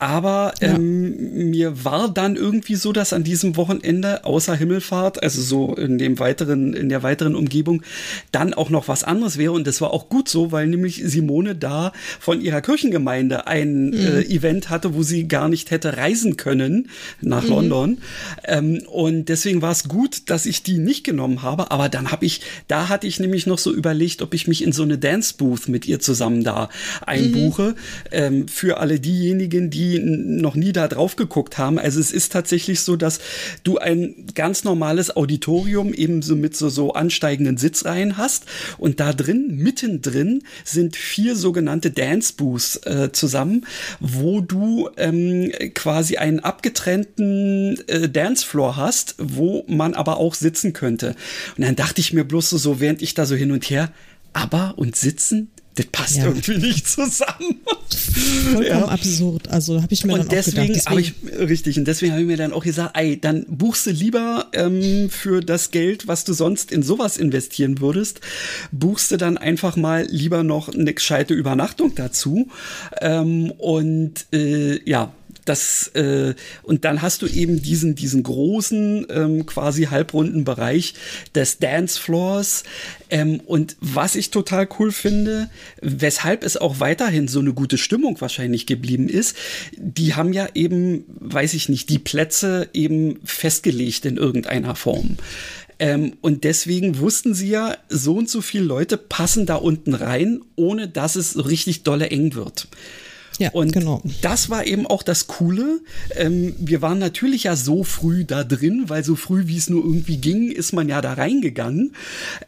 Aber ja. ähm, mir war dann irgendwie so, dass an diesem Wochenende außer Himmelfahrt, also so in dem weiteren, in der weiteren Umgebung, dann auch noch was anderes wäre. Und das war auch gut so, weil nämlich Simone da von ihrer Kirchengemeinde ein mhm. äh, Event hatte, wo sie gar nicht hätte reisen können nach mhm. London. Ähm, und deswegen war es gut, dass ich die nicht genommen habe. Aber dann habe ich, da hatte ich nämlich noch so überlegt, ob ich mich in so eine Dance Booth mit ihr zusammen da einbuche. Mhm. Ähm, für alle diejenigen, die noch nie da drauf geguckt haben. Also es ist tatsächlich so, dass du ein ganz normales Auditorium eben so mit so, so ansteigenden Sitzreihen hast und da drin, mittendrin sind vier sogenannte Dance Booths äh, zusammen, wo du ähm, quasi einen abgetrennten äh, Dancefloor hast, wo man aber auch sitzen könnte. Und dann dachte ich mir bloß so, so während ich da so hin und her, aber und sitzen, das passt ja. irgendwie nicht zusammen. Vollkommen ja. absurd. Also habe ich mir und dann deswegen, auch gedacht. Deswegen, ich, richtig, und deswegen habe ich mir dann auch gesagt, ey, dann buchst du lieber ähm, für das Geld, was du sonst in sowas investieren würdest, buchst du dann einfach mal lieber noch eine gescheite Übernachtung dazu. Ähm, und äh, ja, das äh, und dann hast du eben diesen diesen großen ähm, quasi halbrunden Bereich des Dancefloors ähm, und was ich total cool finde, weshalb es auch weiterhin so eine gute Stimmung wahrscheinlich geblieben ist, die haben ja eben, weiß ich nicht, die Plätze eben festgelegt in irgendeiner Form. Ähm, und deswegen wussten sie ja, so und so viele Leute passen da unten rein, ohne dass es richtig dolle eng wird. Ja, und genau. das war eben auch das Coole. Ähm, wir waren natürlich ja so früh da drin, weil so früh wie es nur irgendwie ging, ist man ja da reingegangen.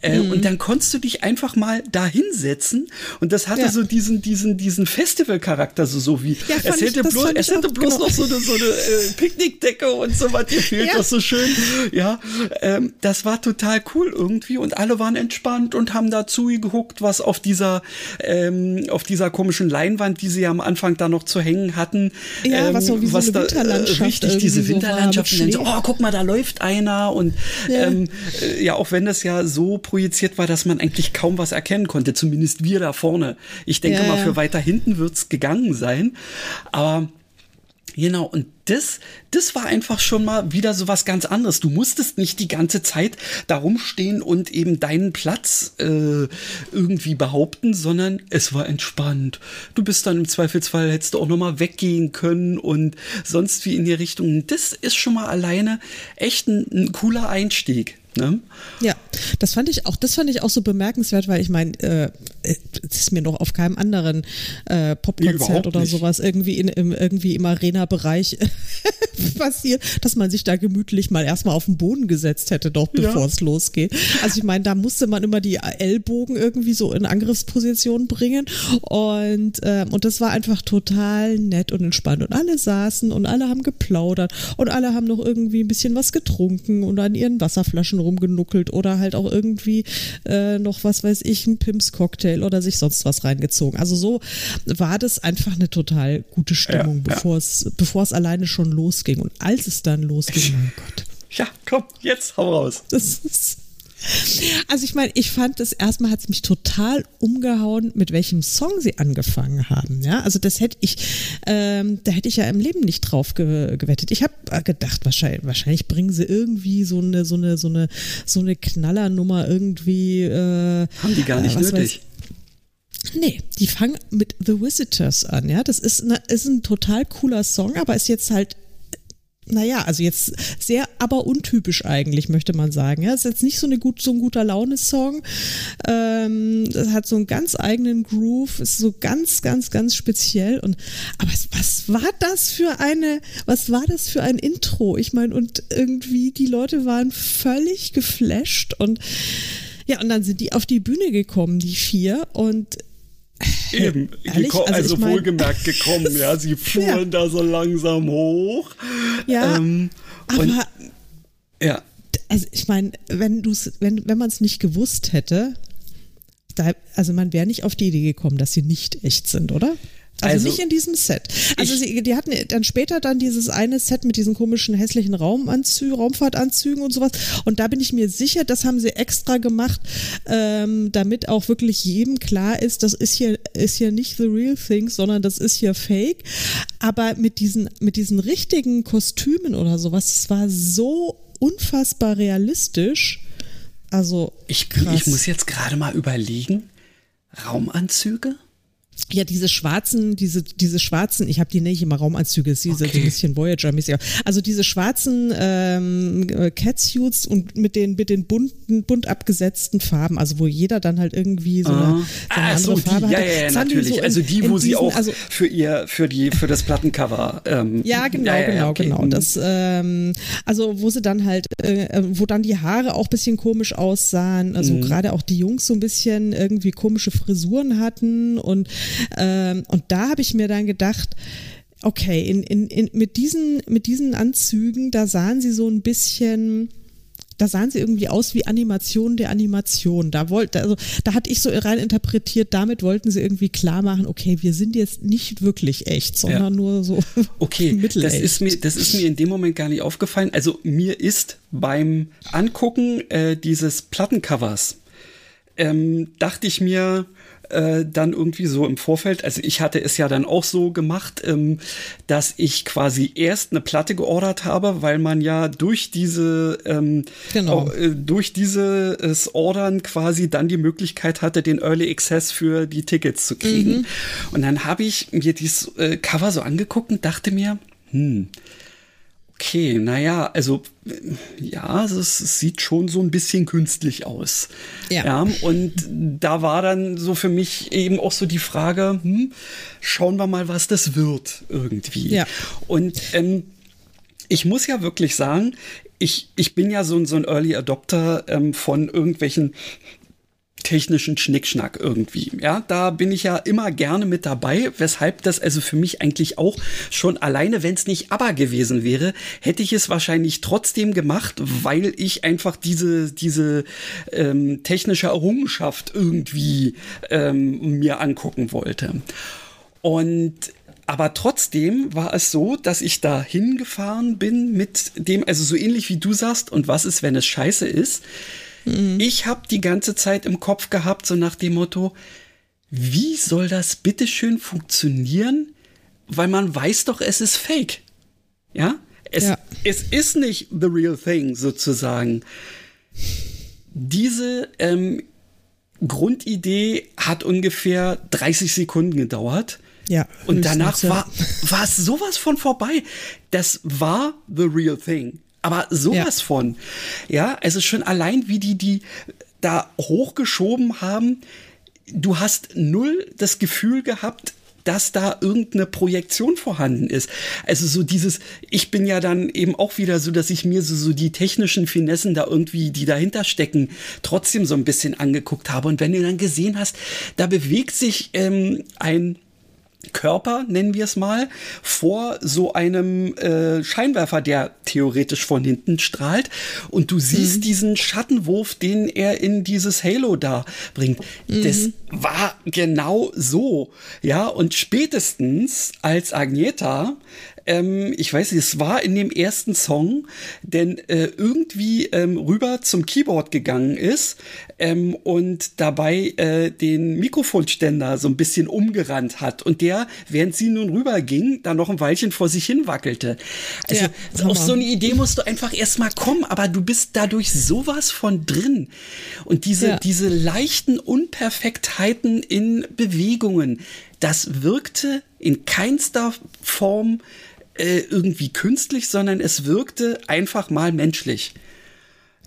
Äh, mhm. Und dann konntest du dich einfach mal da hinsetzen. Und das hatte ja. so diesen, diesen, diesen Festivalcharakter, so, so wie ja, es hätte, ich, bloß, es hätte bloß genau. noch so eine, so eine äh, Picknickdecke und so was. Hier fehlt ja. das so schön. Ja, ähm, das war total cool irgendwie. Und alle waren entspannt und haben dazu geguckt, was auf dieser, ähm, auf dieser komischen Leinwand, die sie ja am Anfang Anfang da noch zu hängen hatten. Ja, ähm, was so was so eine da. Äh, richtig, diese Winterlandschaft. So so, oh, guck mal, da läuft einer. Und ja. Ähm, äh, ja, auch wenn das ja so projiziert war, dass man eigentlich kaum was erkennen konnte, zumindest wir da vorne. Ich denke ja, mal, für weiter hinten wird's gegangen sein. Aber Genau, und das, das war einfach schon mal wieder so was ganz anderes. Du musstest nicht die ganze Zeit da rumstehen und eben deinen Platz äh, irgendwie behaupten, sondern es war entspannt. Du bist dann im Zweifelsfall, hättest du auch nochmal weggehen können und sonst wie in die Richtung. Das ist schon mal alleine echt ein, ein cooler Einstieg. Ne? Ja, das fand ich auch, das fand ich auch so bemerkenswert, weil ich meine, äh, es ist mir noch auf keinem anderen äh, Popkonzert oder nicht. sowas irgendwie in, im, irgendwie im Arena-Bereich passiert, dass man sich da gemütlich mal erstmal auf den Boden gesetzt hätte, doch bevor ja. es losgeht. Also ich meine, da musste man immer die Ellbogen irgendwie so in Angriffsposition bringen und, äh, und das war einfach total nett und entspannt und alle saßen und alle haben geplaudert und alle haben noch irgendwie ein bisschen was getrunken und an ihren Wasserflaschen rumgenuckelt oder halt auch irgendwie äh, noch, was weiß ich, ein Pimps-Cocktail oder sich sonst was reingezogen. Also so war das einfach eine total gute Stimmung, ja, bevor, ja. Es, bevor es alleine schon losging. Und als es dann losging, mein Gott. Ja, komm, jetzt hau raus. Das ist also ich meine, ich fand das erstmal hat es mich total umgehauen, mit welchem Song sie angefangen haben. Ja, also das hätte ich, ähm, da hätte ich ja im Leben nicht drauf ge gewettet. Ich habe gedacht, wahrscheinlich, wahrscheinlich bringen sie irgendwie so eine, so eine, so eine, so eine Knallernummer irgendwie. Äh, haben die gar nicht äh, nötig. Nee, die fangen mit The Visitors an, ja. Das ist, eine, ist ein total cooler Song, aber ist jetzt halt naja, also jetzt sehr, aber untypisch eigentlich, möchte man sagen. Ja, ist jetzt nicht so, eine gut, so ein guter Laune-Song. Ähm, hat so einen ganz eigenen Groove, ist so ganz, ganz, ganz speziell. Und aber was war das für eine, was war das für ein Intro? Ich meine, und irgendwie die Leute waren völlig geflasht und ja, und dann sind die auf die Bühne gekommen, die vier, und Eben, also, also ich mein, wohlgemerkt gekommen, ja. Sie fuhren ja. da so langsam hoch. Ja, ähm, aber und, ja. Also ich meine, wenn du's, wenn, wenn man es nicht gewusst hätte, da, also man wäre nicht auf die Idee gekommen, dass sie nicht echt sind, oder? Also, also, nicht in diesem Set. Also sie, die hatten dann später dann dieses eine Set mit diesen komischen hässlichen Raumanzügen, Raumfahrtanzügen und sowas. Und da bin ich mir sicher, das haben sie extra gemacht, ähm, damit auch wirklich jedem klar ist, das ist hier ist hier nicht the real thing, sondern das ist hier Fake. Aber mit diesen mit diesen richtigen Kostümen oder sowas, es war so unfassbar realistisch. Also ich, ich muss jetzt gerade mal überlegen, Raumanzüge? Ja, diese schwarzen, diese, diese schwarzen, ich habe die nicht immer Raumanzüge, diese okay. so ein bisschen Voyager-mäßig. Also diese schwarzen ähm, Catsuits und mit den, mit den bunten, bunt abgesetzten Farben, also wo jeder dann halt irgendwie so eine, so eine ah, andere so, Farbe hat. Ja, ja, ja natürlich. So in, also die, wo sie auch also, für ihr, für die, für das Plattencover. Ähm, ja, genau, ja, ja, genau, okay. genau. Mhm. Das, ähm, also wo sie dann halt, äh, wo dann die Haare auch bisschen komisch aussahen, also mhm. gerade auch die Jungs so ein bisschen irgendwie komische Frisuren hatten und ähm, und da habe ich mir dann gedacht, okay, in, in, in, mit, diesen, mit diesen Anzügen, da sahen sie so ein bisschen, da sahen sie irgendwie aus wie Animationen der Animation. Da wollte, also da hatte ich so rein interpretiert, damit wollten sie irgendwie klar machen, okay, wir sind jetzt nicht wirklich echt, sondern ja. nur so okay, das ist mir, das ist mir in dem Moment gar nicht aufgefallen. Also mir ist beim Angucken äh, dieses Plattencovers ähm, dachte ich mir, äh, dann irgendwie so im Vorfeld, also ich hatte es ja dann auch so gemacht, ähm, dass ich quasi erst eine Platte geordert habe, weil man ja durch diese ähm, genau. auch, äh, durch dieses Ordern quasi dann die Möglichkeit hatte, den Early Access für die Tickets zu kriegen. Mhm. Und dann habe ich mir dieses äh, Cover so angeguckt und dachte mir, hm, Okay, naja, also ja, es, es, sieht schon so ein bisschen künstlich aus. Ja. ja. Und da war dann so für mich eben auch so die Frage, hm, schauen wir mal, was das wird irgendwie. Ja. Und ähm, ich muss ja wirklich sagen, ich, ich bin ja so, so ein Early Adopter ähm, von irgendwelchen technischen Schnickschnack irgendwie. Ja, da bin ich ja immer gerne mit dabei, weshalb das also für mich eigentlich auch schon alleine, wenn es nicht aber gewesen wäre, hätte ich es wahrscheinlich trotzdem gemacht, weil ich einfach diese, diese ähm, technische Errungenschaft irgendwie ähm, mir angucken wollte. Und aber trotzdem war es so, dass ich da hingefahren bin mit dem, also so ähnlich wie du sagst, und was ist, wenn es scheiße ist? Mhm. Ich habe die ganze Zeit im Kopf gehabt, so nach dem Motto, wie soll das bitteschön funktionieren? Weil man weiß doch, es ist fake. Ja? Es, ja. es ist nicht the real thing, sozusagen. Diese ähm, Grundidee hat ungefähr 30 Sekunden gedauert. Ja. Und danach war, war es sowas von vorbei. Das war the real thing. Aber sowas ja. von. Ja, also schon allein, wie die die da hochgeschoben haben, du hast null das Gefühl gehabt, dass da irgendeine Projektion vorhanden ist. Also so dieses, ich bin ja dann eben auch wieder so, dass ich mir so, so die technischen Finessen da irgendwie, die dahinter stecken, trotzdem so ein bisschen angeguckt habe. Und wenn du dann gesehen hast, da bewegt sich ähm, ein Körper, nennen wir es mal, vor so einem äh, Scheinwerfer, der theoretisch von hinten strahlt. Und du siehst mhm. diesen Schattenwurf, den er in dieses Halo da bringt. Mhm. Das war genau so. Ja, und spätestens als Agneta ähm, ich weiß nicht, es war in dem ersten Song, denn äh, irgendwie ähm, rüber zum Keyboard gegangen ist ähm, und dabei äh, den Mikrofonständer so ein bisschen umgerannt hat und der, während sie nun rüberging, da noch ein Weilchen vor sich hin wackelte. Also ja, auf so eine Idee musst du einfach erstmal kommen, aber du bist dadurch sowas von drin. Und diese, ja. diese leichten Unperfektheiten in Bewegungen, das wirkte in keinster Form äh, irgendwie künstlich, sondern es wirkte einfach mal menschlich.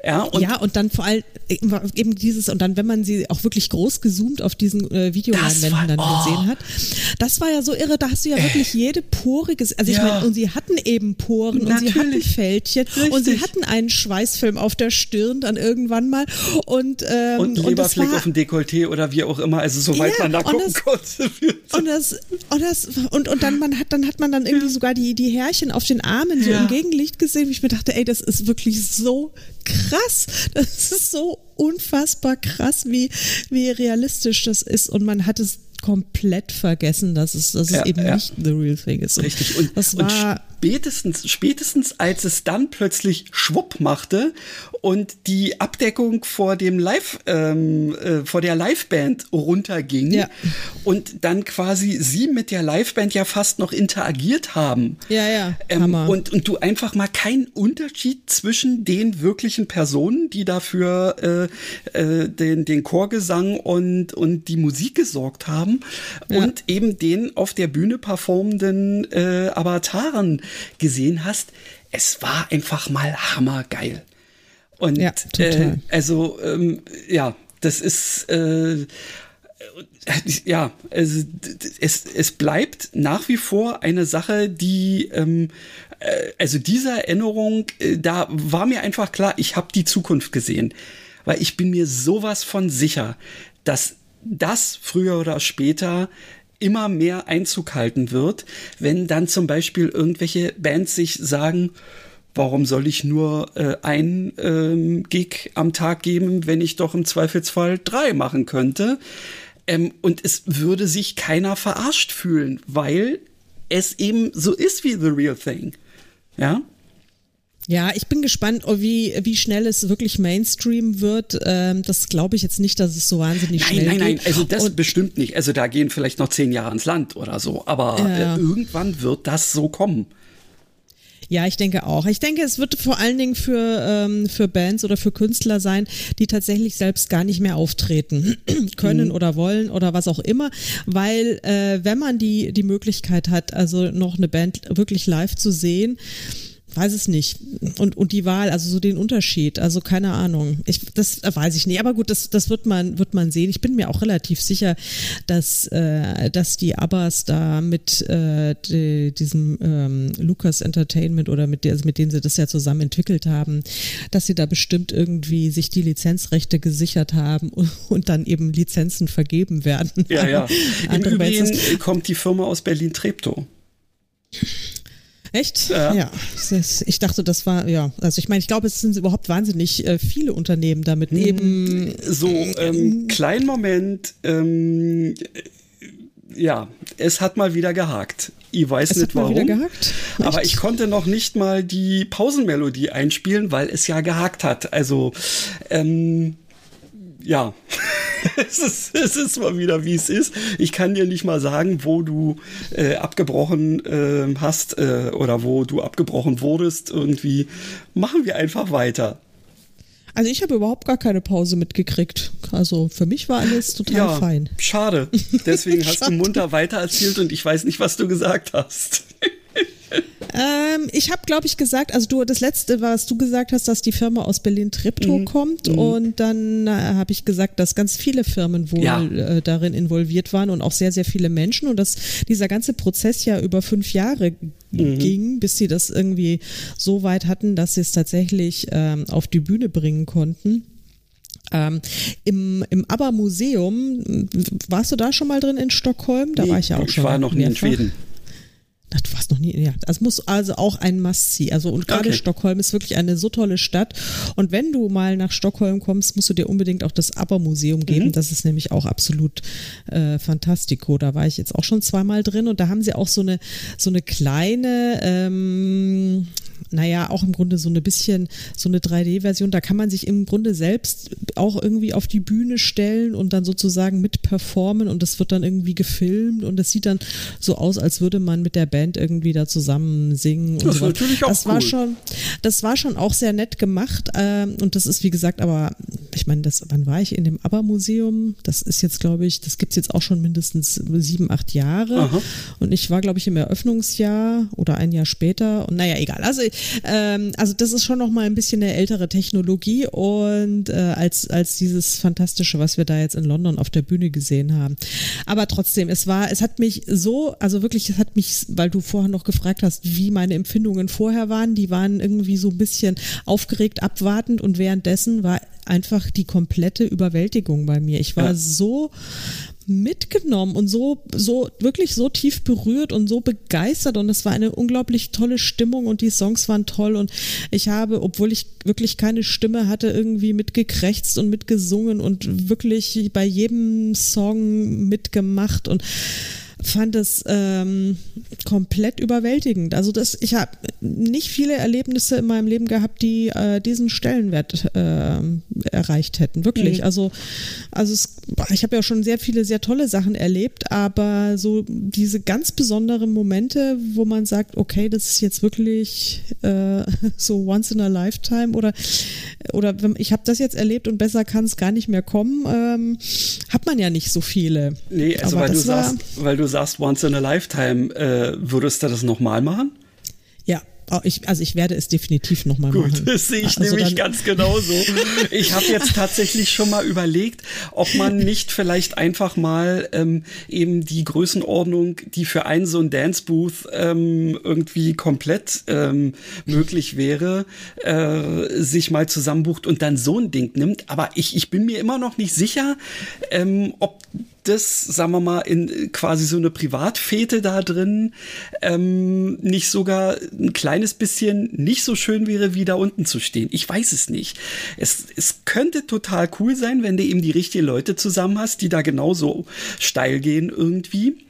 Ja und, ja, und dann vor allem äh, eben dieses, und dann, wenn man sie auch wirklich groß gezoomt auf diesen äh, Videoleinwänden dann oh. gesehen hat, das war ja so irre, da hast du ja äh. wirklich jede Pore gesehen. Also ich ja. meine, und sie hatten eben Poren Natürlich. und sie hatten Fältchen Richtig. und sie hatten einen Schweißfilm auf der Stirn dann irgendwann mal und ähm, und ein Leberfleck auf dem Dekolleté oder wie auch immer, also soweit ja, man da gucken das, konnte. Und das, und das, und, und dann man hat, dann hat man dann irgendwie ja. sogar die, die Härchen auf den Armen so im Gegenlicht gesehen, wie ich mir dachte, ey, das ist wirklich so krass. Das ist so unfassbar krass, wie, wie realistisch das ist. Und man hat es komplett vergessen, dass es, dass ja, es eben ja. nicht the real thing ist. Und Richtig. Und, das war spätestens, spätestens als es dann plötzlich schwupp machte und die Abdeckung vor dem Live, ähm, äh, vor der Liveband runterging ja. und dann quasi sie mit der Liveband ja fast noch interagiert haben. Ja, ja. Ähm, und, und du einfach mal keinen Unterschied zwischen den wirklichen Personen, die dafür äh, äh, den, den Chorgesang und, und die Musik gesorgt haben ja. und eben den auf der Bühne performenden äh, Avataren gesehen hast, es war einfach mal hammergeil. Und ja, äh, also ähm, ja, das ist äh, ja, also, es, es bleibt nach wie vor eine Sache, die ähm, äh, also diese Erinnerung, äh, da war mir einfach klar, ich habe die Zukunft gesehen, weil ich bin mir sowas von sicher, dass das früher oder später immer mehr Einzug halten wird, wenn dann zum Beispiel irgendwelche Bands sich sagen, warum soll ich nur äh, ein ähm, Gig am Tag geben, wenn ich doch im Zweifelsfall drei machen könnte? Ähm, und es würde sich keiner verarscht fühlen, weil es eben so ist wie The Real Thing. Ja? Ja, ich bin gespannt, wie, wie schnell es wirklich Mainstream wird. Ähm, das glaube ich jetzt nicht, dass es so wahnsinnig nein, schnell nein. Nein, nein, also das Und, bestimmt nicht. Also da gehen vielleicht noch zehn Jahre ins Land oder so. Aber ja. äh, irgendwann wird das so kommen. Ja, ich denke auch. Ich denke, es wird vor allen Dingen für, ähm, für Bands oder für Künstler sein, die tatsächlich selbst gar nicht mehr auftreten können mhm. oder wollen oder was auch immer, weil äh, wenn man die, die Möglichkeit hat, also noch eine Band wirklich live zu sehen, weiß es nicht. Und, und die Wahl, also so den Unterschied, also keine Ahnung. Ich, das weiß ich nicht. Aber gut, das, das wird man, wird man sehen. Ich bin mir auch relativ sicher, dass, äh, dass die Abbas da mit äh, die, diesem ähm, Lucas Entertainment oder mit, der, also mit denen sie das ja zusammen entwickelt haben, dass sie da bestimmt irgendwie sich die Lizenzrechte gesichert haben und, und dann eben Lizenzen vergeben werden. Ja, ja. Im Übrigen kommt die Firma aus Berlin-Treptow. Echt? Ja. ja. Ich dachte, das war, ja. Also ich meine, ich glaube, es sind überhaupt wahnsinnig äh, viele Unternehmen damit hm, eben. So, ähm, kleinen Moment. Ähm, ja, es hat mal wieder gehakt. Ich weiß es nicht warum. Aber ich konnte noch nicht mal die Pausenmelodie einspielen, weil es ja gehakt hat. Also, ähm, ja, es, ist, es ist mal wieder, wie es ist. Ich kann dir nicht mal sagen, wo du äh, abgebrochen äh, hast äh, oder wo du abgebrochen wurdest. Irgendwie machen wir einfach weiter. Also ich habe überhaupt gar keine Pause mitgekriegt. Also für mich war alles total ja, fein. Schade. Deswegen hast du munter weitererzählt und ich weiß nicht, was du gesagt hast. Ähm, ich habe, glaube ich, gesagt, also du das letzte, was du gesagt hast, dass die Firma aus Berlin Treptow mhm. kommt mhm. und dann äh, habe ich gesagt, dass ganz viele Firmen wohl ja. äh, darin involviert waren und auch sehr, sehr viele Menschen und dass dieser ganze Prozess ja über fünf Jahre mhm. ging, bis sie das irgendwie so weit hatten, dass sie es tatsächlich ähm, auf die Bühne bringen konnten. Ähm, Im im ABBA-Museum, warst du da schon mal drin in Stockholm? Da nee, war ich ja auch ich schon. Ich war noch nie in Schweden. Ach, du warst noch nie, ja. Das muss also auch ein Must-See. Also, und gerade okay. Stockholm ist wirklich eine so tolle Stadt. Und wenn du mal nach Stockholm kommst, musst du dir unbedingt auch das ABBA-Museum geben. Mhm. Das ist nämlich auch absolut äh, fantastico. Da war ich jetzt auch schon zweimal drin und da haben sie auch so eine, so eine kleine, ähm, naja, auch im Grunde so ein bisschen so eine 3D-Version. Da kann man sich im Grunde selbst auch irgendwie auf die Bühne stellen und dann sozusagen mit performen und das wird dann irgendwie gefilmt und es sieht dann so aus, als würde man mit der Band irgendwie da zusammen singen. das so. natürlich auch das cool. war schon, das war schon auch sehr nett gemacht ähm, und das ist wie gesagt, aber ich meine, das, wann war ich in dem ABBA-Museum? Das ist jetzt, glaube ich, das gibt es jetzt auch schon mindestens sieben, acht Jahre Aha. und ich war, glaube ich, im Eröffnungsjahr oder ein Jahr später und naja, egal. Also ähm, also das ist schon noch mal ein bisschen eine ältere Technologie und äh, als, als dieses Fantastische, was wir da jetzt in London auf der Bühne gesehen haben. Aber trotzdem, es war, es hat mich so, also wirklich, es hat mich, weil du vorher noch gefragt hast, wie meine Empfindungen vorher waren, die waren irgendwie so ein bisschen aufgeregt, abwartend und währenddessen war einfach die komplette Überwältigung bei mir. Ich war ja. so mitgenommen und so, so, wirklich so tief berührt und so begeistert und es war eine unglaublich tolle Stimmung und die Songs waren toll und ich habe, obwohl ich wirklich keine Stimme hatte, irgendwie mitgekrächzt und mitgesungen und wirklich bei jedem Song mitgemacht und fand es ähm, komplett überwältigend. Also das, ich habe nicht viele Erlebnisse in meinem Leben gehabt, die äh, diesen Stellenwert äh, erreicht hätten. Wirklich. Mhm. Also, also es, ich habe ja schon sehr viele sehr tolle Sachen erlebt, aber so diese ganz besonderen Momente, wo man sagt, okay, das ist jetzt wirklich äh, so once in a lifetime oder oder ich habe das jetzt erlebt und besser kann es gar nicht mehr kommen, ähm, hat man ja nicht so viele. Nee, also weil du sagst, weil du sagst once in a lifetime, äh, würdest du das nochmal machen? Ja, Oh, ich, also ich werde es definitiv nochmal machen. Gut, das sehe ich also nämlich ganz genauso. Ich habe jetzt tatsächlich schon mal überlegt, ob man nicht vielleicht einfach mal ähm, eben die Größenordnung, die für einen so ein Dance Booth ähm, irgendwie komplett ähm, möglich wäre, äh, sich mal zusammenbucht und dann so ein Ding nimmt. Aber ich, ich bin mir immer noch nicht sicher, ähm, ob das, sagen wir mal, in quasi so eine Privatfete da drin ähm, nicht sogar ein kleines bisschen nicht so schön wäre, wie da unten zu stehen. Ich weiß es nicht. Es, es könnte total cool sein, wenn du eben die richtigen Leute zusammen hast, die da genauso steil gehen irgendwie.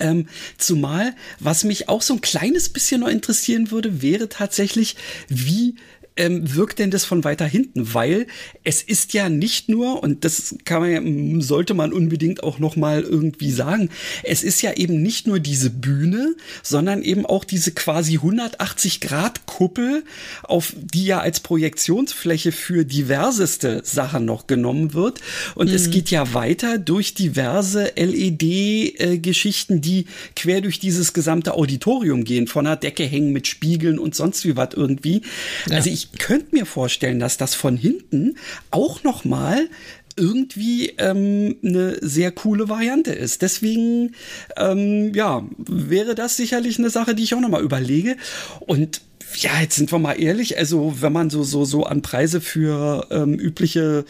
Ähm, zumal, was mich auch so ein kleines bisschen noch interessieren würde, wäre tatsächlich, wie ähm, wirkt denn das von weiter hinten? Weil es ist ja nicht nur, und das kann man, sollte man unbedingt auch noch mal irgendwie sagen, es ist ja eben nicht nur diese Bühne, sondern eben auch diese quasi 180 Grad Kuppel, auf die ja als Projektionsfläche für diverseste Sachen noch genommen wird. Und mhm. es geht ja weiter durch diverse LED-Geschichten, äh, die quer durch dieses gesamte Auditorium gehen, von der Decke hängen mit Spiegeln und sonst wie was irgendwie. Ja. Also ich könnte mir vorstellen, dass das von hinten auch noch mal irgendwie ähm, eine sehr coole Variante ist. Deswegen, ähm, ja, wäre das sicherlich eine Sache, die ich auch noch mal überlege. Und ja, jetzt sind wir mal ehrlich, also wenn man so so so an Preise für ähm, übliche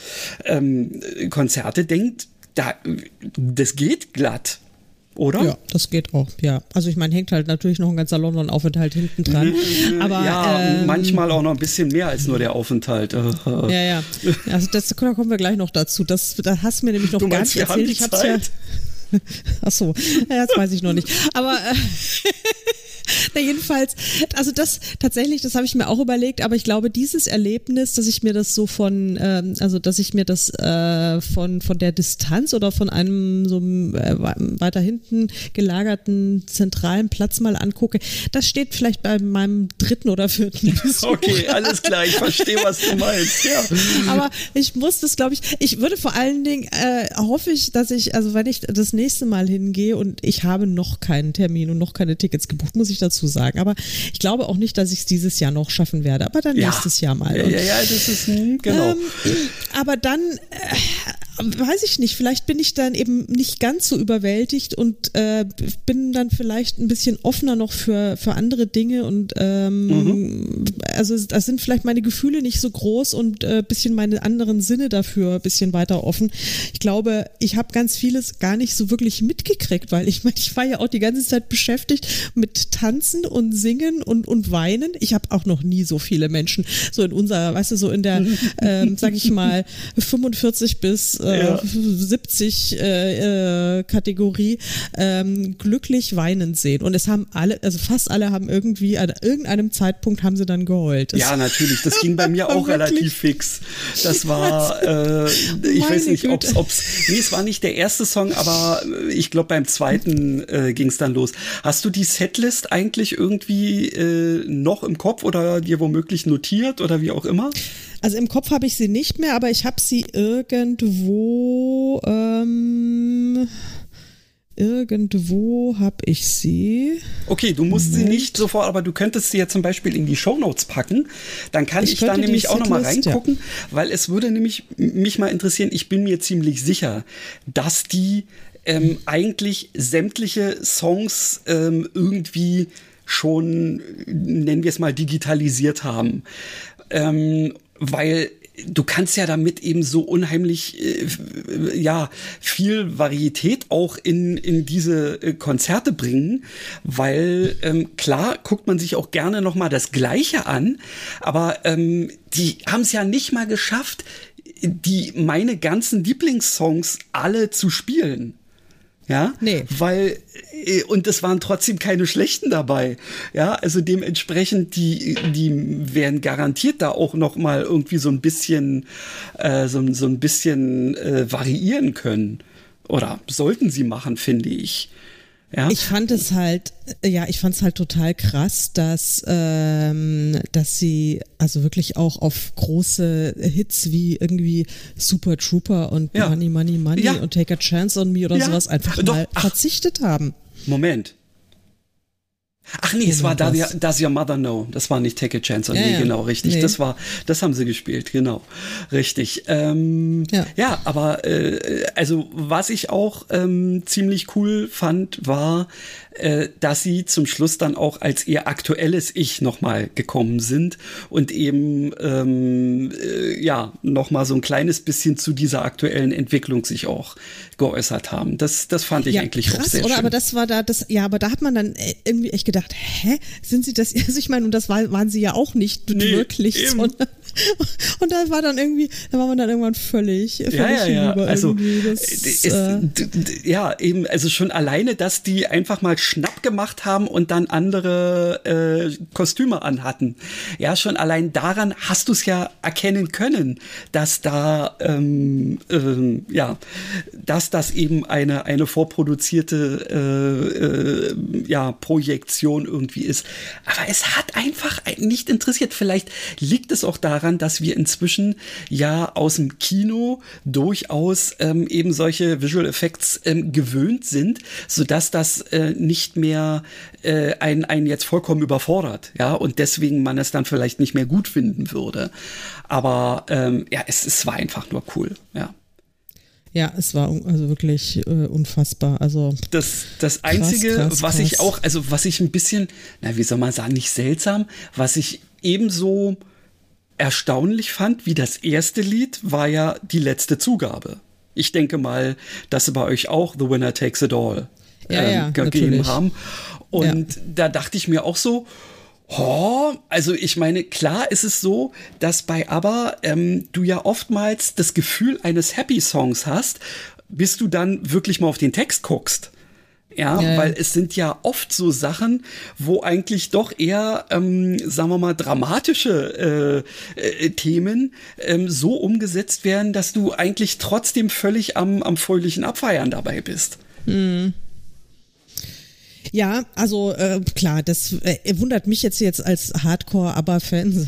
ähm, Konzerte denkt, da das geht glatt oder? Ja, das geht auch, ja. Also ich meine, hängt halt natürlich noch ein ganzer London-Aufenthalt hinten dran. aber, ja, ähm, manchmal auch noch ein bisschen mehr als nur der Aufenthalt. ja, ja. Also das, da kommen wir gleich noch dazu. Das, das hast du mir nämlich noch du gar nicht erzählt. Ich hab's ja. Ach so, ja, das weiß ich noch nicht. Aber äh, Na, jedenfalls, also das tatsächlich, das habe ich mir auch überlegt, aber ich glaube, dieses Erlebnis, dass ich mir das so von, ähm, also dass ich mir das äh, von, von der Distanz oder von einem so äh, weiter hinten gelagerten zentralen Platz mal angucke, das steht vielleicht bei meinem dritten oder vierten Besuch. Okay, alles klar, ich verstehe, was du meinst, ja. Aber ich muss das, glaube ich, ich würde vor allen Dingen, äh, hoffe ich, dass ich, also wenn ich das nächste Mal hingehe und ich habe noch keinen Termin und noch keine Tickets gebucht, muss ich ich dazu sagen. Aber ich glaube auch nicht, dass ich es dieses Jahr noch schaffen werde, aber dann ja. nächstes Jahr mal. Und, ja, ja, das ist, hm, genau. Ähm, aber dann, äh, weiß ich nicht, vielleicht bin ich dann eben nicht ganz so überwältigt und äh, bin dann vielleicht ein bisschen offener noch für, für andere Dinge und ähm, mhm. also da sind vielleicht meine Gefühle nicht so groß und äh, bisschen meine anderen Sinne dafür ein bisschen weiter offen. Ich glaube, ich habe ganz vieles gar nicht so wirklich mitgekriegt, weil ich meine, ich war ja auch die ganze Zeit beschäftigt mit Tanzen und Singen und, und Weinen. Ich habe auch noch nie so viele Menschen so in unserer, weißt du, so in der, ähm, sag ich mal, 45 bis ja. 70 äh, äh, Kategorie ähm, glücklich weinend sehen. Und es haben alle, also fast alle haben irgendwie an irgendeinem Zeitpunkt haben sie dann geheult. Das ja, natürlich. Das ging bei mir auch relativ fix. Das war, äh, ich weiß nicht, ob es, nee, es war nicht der erste Song, aber ich glaube beim zweiten äh, ging es dann los. Hast du die Setlist eigentlich irgendwie äh, noch im Kopf oder dir womöglich notiert oder wie auch immer? Also im Kopf habe ich sie nicht mehr, aber ich habe sie irgendwo. Ähm, irgendwo habe ich sie. Okay, du musst Moment. sie nicht sofort, aber du könntest sie ja zum Beispiel in die Shownotes packen. Dann kann ich, ich da nämlich auch nochmal reingucken, ja. weil es würde nämlich mich mal interessieren. Ich bin mir ziemlich sicher, dass die ähm, eigentlich sämtliche Songs ähm, irgendwie schon, nennen wir es mal, digitalisiert haben. Ähm, weil du kannst ja damit eben so unheimlich äh, ja viel Varietät auch in in diese äh, Konzerte bringen, weil ähm, klar guckt man sich auch gerne noch mal das Gleiche an, aber ähm, die haben es ja nicht mal geschafft, die meine ganzen Lieblingssongs alle zu spielen. Ja, nee. weil äh, und es waren trotzdem keine schlechten dabei. Ja, also dementsprechend die die werden garantiert da auch noch mal irgendwie so ein bisschen äh, so, so ein bisschen äh, variieren können oder sollten sie machen, finde ich. Ja? Ich fand es halt, ja, ich fand es halt total krass, dass, ähm, dass sie also wirklich auch auf große Hits wie irgendwie Super Trooper und ja. Money, Money, Money ja. und Take a Chance on Me oder sowas einfach Doch, mal ach, verzichtet haben. Moment, Ach nee, es war da, Does Your Mother Know. Das war nicht Take a Chance on ja, Me, ja. genau, richtig. Nee. Das war, das haben sie gespielt, genau. Richtig. Ähm, ja. ja, aber äh, also was ich auch ähm, ziemlich cool fand, war, äh, dass sie zum Schluss dann auch als ihr aktuelles Ich nochmal gekommen sind und eben ähm, äh, ja nochmal so ein kleines bisschen zu dieser aktuellen Entwicklung sich auch geäußert haben. Das, das fand ich ja, eigentlich krass, auch sehr oder? schön. Aber das war da, das, ja, aber da hat man dann äh, irgendwie echt gedacht, hä, sind sie das? Also ich meine, und das war, waren sie ja auch nicht nee, wirklich, eben. sondern und da war dann irgendwie, da war man dann irgendwann völlig, völlig ja, ja, ja. Also, das, ist, äh, ja, eben, also schon alleine, dass die einfach mal Schnapp gemacht haben und dann andere äh, Kostüme anhatten. Ja, schon allein daran hast du es ja erkennen können, dass da, ähm, ähm, ja, dass das eben eine, eine vorproduzierte äh, äh, ja, Projektion irgendwie ist. Aber es hat einfach nicht interessiert. Vielleicht liegt es auch daran, daran, dass wir inzwischen ja aus dem Kino durchaus ähm, eben solche Visual Effects ähm, gewöhnt sind, sodass das äh, nicht mehr äh, einen, einen jetzt vollkommen überfordert, ja, und deswegen man es dann vielleicht nicht mehr gut finden würde. Aber ähm, ja, es, es war einfach nur cool, ja. Ja, es war also wirklich äh, unfassbar. Also das, das Einzige, krass, krass, was krass. ich auch, also was ich ein bisschen, na, wie soll man sagen, nicht seltsam, was ich ebenso erstaunlich fand, wie das erste Lied war ja die letzte Zugabe. Ich denke mal, dass sie bei euch auch The Winner Takes It All ja, ähm, ja, gegeben natürlich. haben. Und ja. da dachte ich mir auch so, Oh, also ich meine, klar ist es so, dass bei ABBA ähm, du ja oftmals das Gefühl eines Happy Songs hast, bis du dann wirklich mal auf den Text guckst. Ja, ja, weil es sind ja oft so Sachen, wo eigentlich doch eher, ähm, sagen wir mal, dramatische äh, äh, Themen ähm, so umgesetzt werden, dass du eigentlich trotzdem völlig am, am fröhlichen Abfeiern dabei bist. Mhm. Ja, also äh, klar, das äh, wundert mich jetzt jetzt als Hardcore-Aber-Fan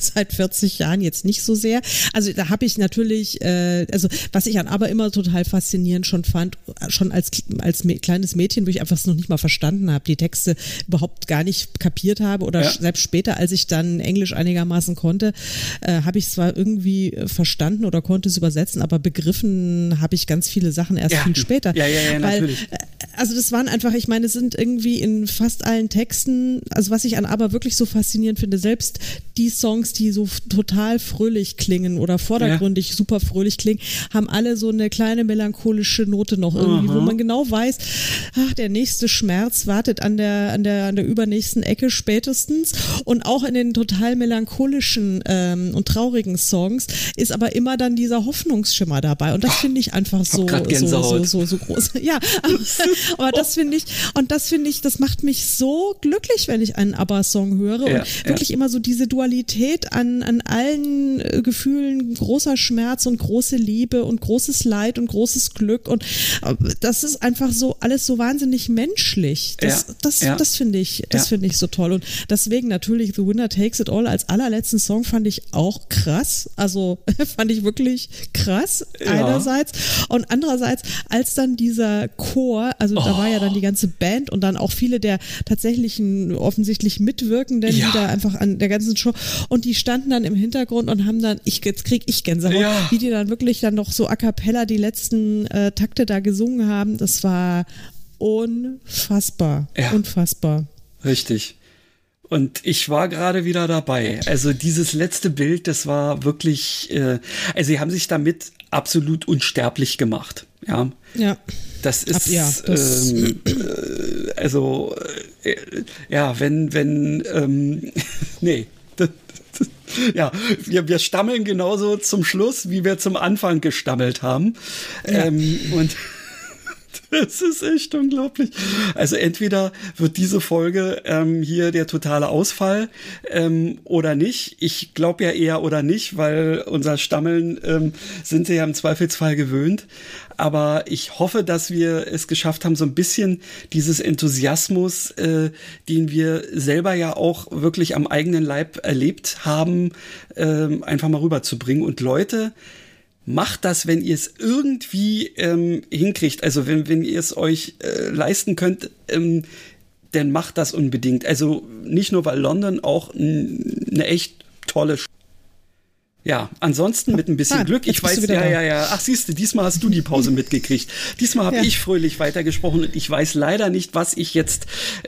seit 40 Jahren jetzt nicht so sehr. Also da habe ich natürlich, äh, also was ich an aber immer total faszinierend schon fand, schon als, als kleines Mädchen, wo ich einfach es noch nicht mal verstanden habe, die Texte überhaupt gar nicht kapiert habe oder ja. selbst später, als ich dann Englisch einigermaßen konnte, äh, habe ich zwar irgendwie verstanden oder konnte es übersetzen, aber begriffen habe ich ganz viele Sachen erst ja. viel später. Ja, ja, ja, Weil, natürlich. Äh, also das waren einfach, ich meine, es sind irgendwie in fast allen Texten, also was ich an aber wirklich so faszinierend finde, selbst die Songs, die so total fröhlich klingen oder vordergründig ja. super fröhlich klingen, haben alle so eine kleine melancholische Note noch irgendwie, Aha. wo man genau weiß, ach, der nächste Schmerz wartet an der, an der, an der übernächsten Ecke spätestens. Und auch in den total melancholischen ähm, und traurigen Songs ist aber immer dann dieser Hoffnungsschimmer dabei. Und das finde ich einfach so, so, so, so, so groß. Ja, aber das finde ich, und das finde ich, das macht mich so glücklich, wenn ich einen ABBA-Song höre ja, und wirklich ja. immer so diese Dualität an, an allen äh, Gefühlen, großer Schmerz und große Liebe und großes Leid und großes Glück und äh, das ist einfach so alles so wahnsinnig menschlich. Das, ja, das, das finde ich, das finde ich so toll und deswegen natürlich The Winner Takes It All als allerletzten Song fand ich auch krass. Also fand ich wirklich krass einerseits und andererseits als dann dieser Chor, also oh. da war ja dann die ganze Band und dann auch viele der tatsächlichen offensichtlich Mitwirkenden, ja. die da einfach an der ganzen Show und die standen dann im Hintergrund und haben dann, ich jetzt krieg ich Gänsehaut, ja. wie die dann wirklich dann noch so a cappella die letzten äh, Takte da gesungen haben. Das war unfassbar, ja. unfassbar. Richtig. Und ich war gerade wieder dabei. Also dieses letzte Bild, das war wirklich, äh, also sie haben sich damit absolut unsterblich gemacht. Ja. Ja. Das ist, Ab, ja, das ähm, äh, also, äh, ja, wenn, wenn, ähm, nee. ja, wir, wir stammeln genauso zum Schluss, wie wir zum Anfang gestammelt haben. Ja. Ähm, und das ist echt unglaublich. Also entweder wird diese Folge ähm, hier der totale Ausfall ähm, oder nicht. Ich glaube ja eher oder nicht, weil unser Stammeln ähm, sind sie ja im Zweifelsfall gewöhnt. Aber ich hoffe, dass wir es geschafft haben, so ein bisschen dieses Enthusiasmus, äh, den wir selber ja auch wirklich am eigenen Leib erlebt haben, äh, einfach mal rüberzubringen. Und Leute, macht das, wenn ihr es irgendwie ähm, hinkriegt. Also wenn, wenn ihr es euch äh, leisten könnt, ähm, dann macht das unbedingt. Also nicht nur, weil London auch eine echt tolle ja, ansonsten mit ein bisschen ah, Glück. Ich weiß, ja, ja, ja. Ach, siehst du, diesmal hast du die Pause mitgekriegt. Diesmal habe ja. ich fröhlich weitergesprochen und ich weiß leider nicht, was ich jetzt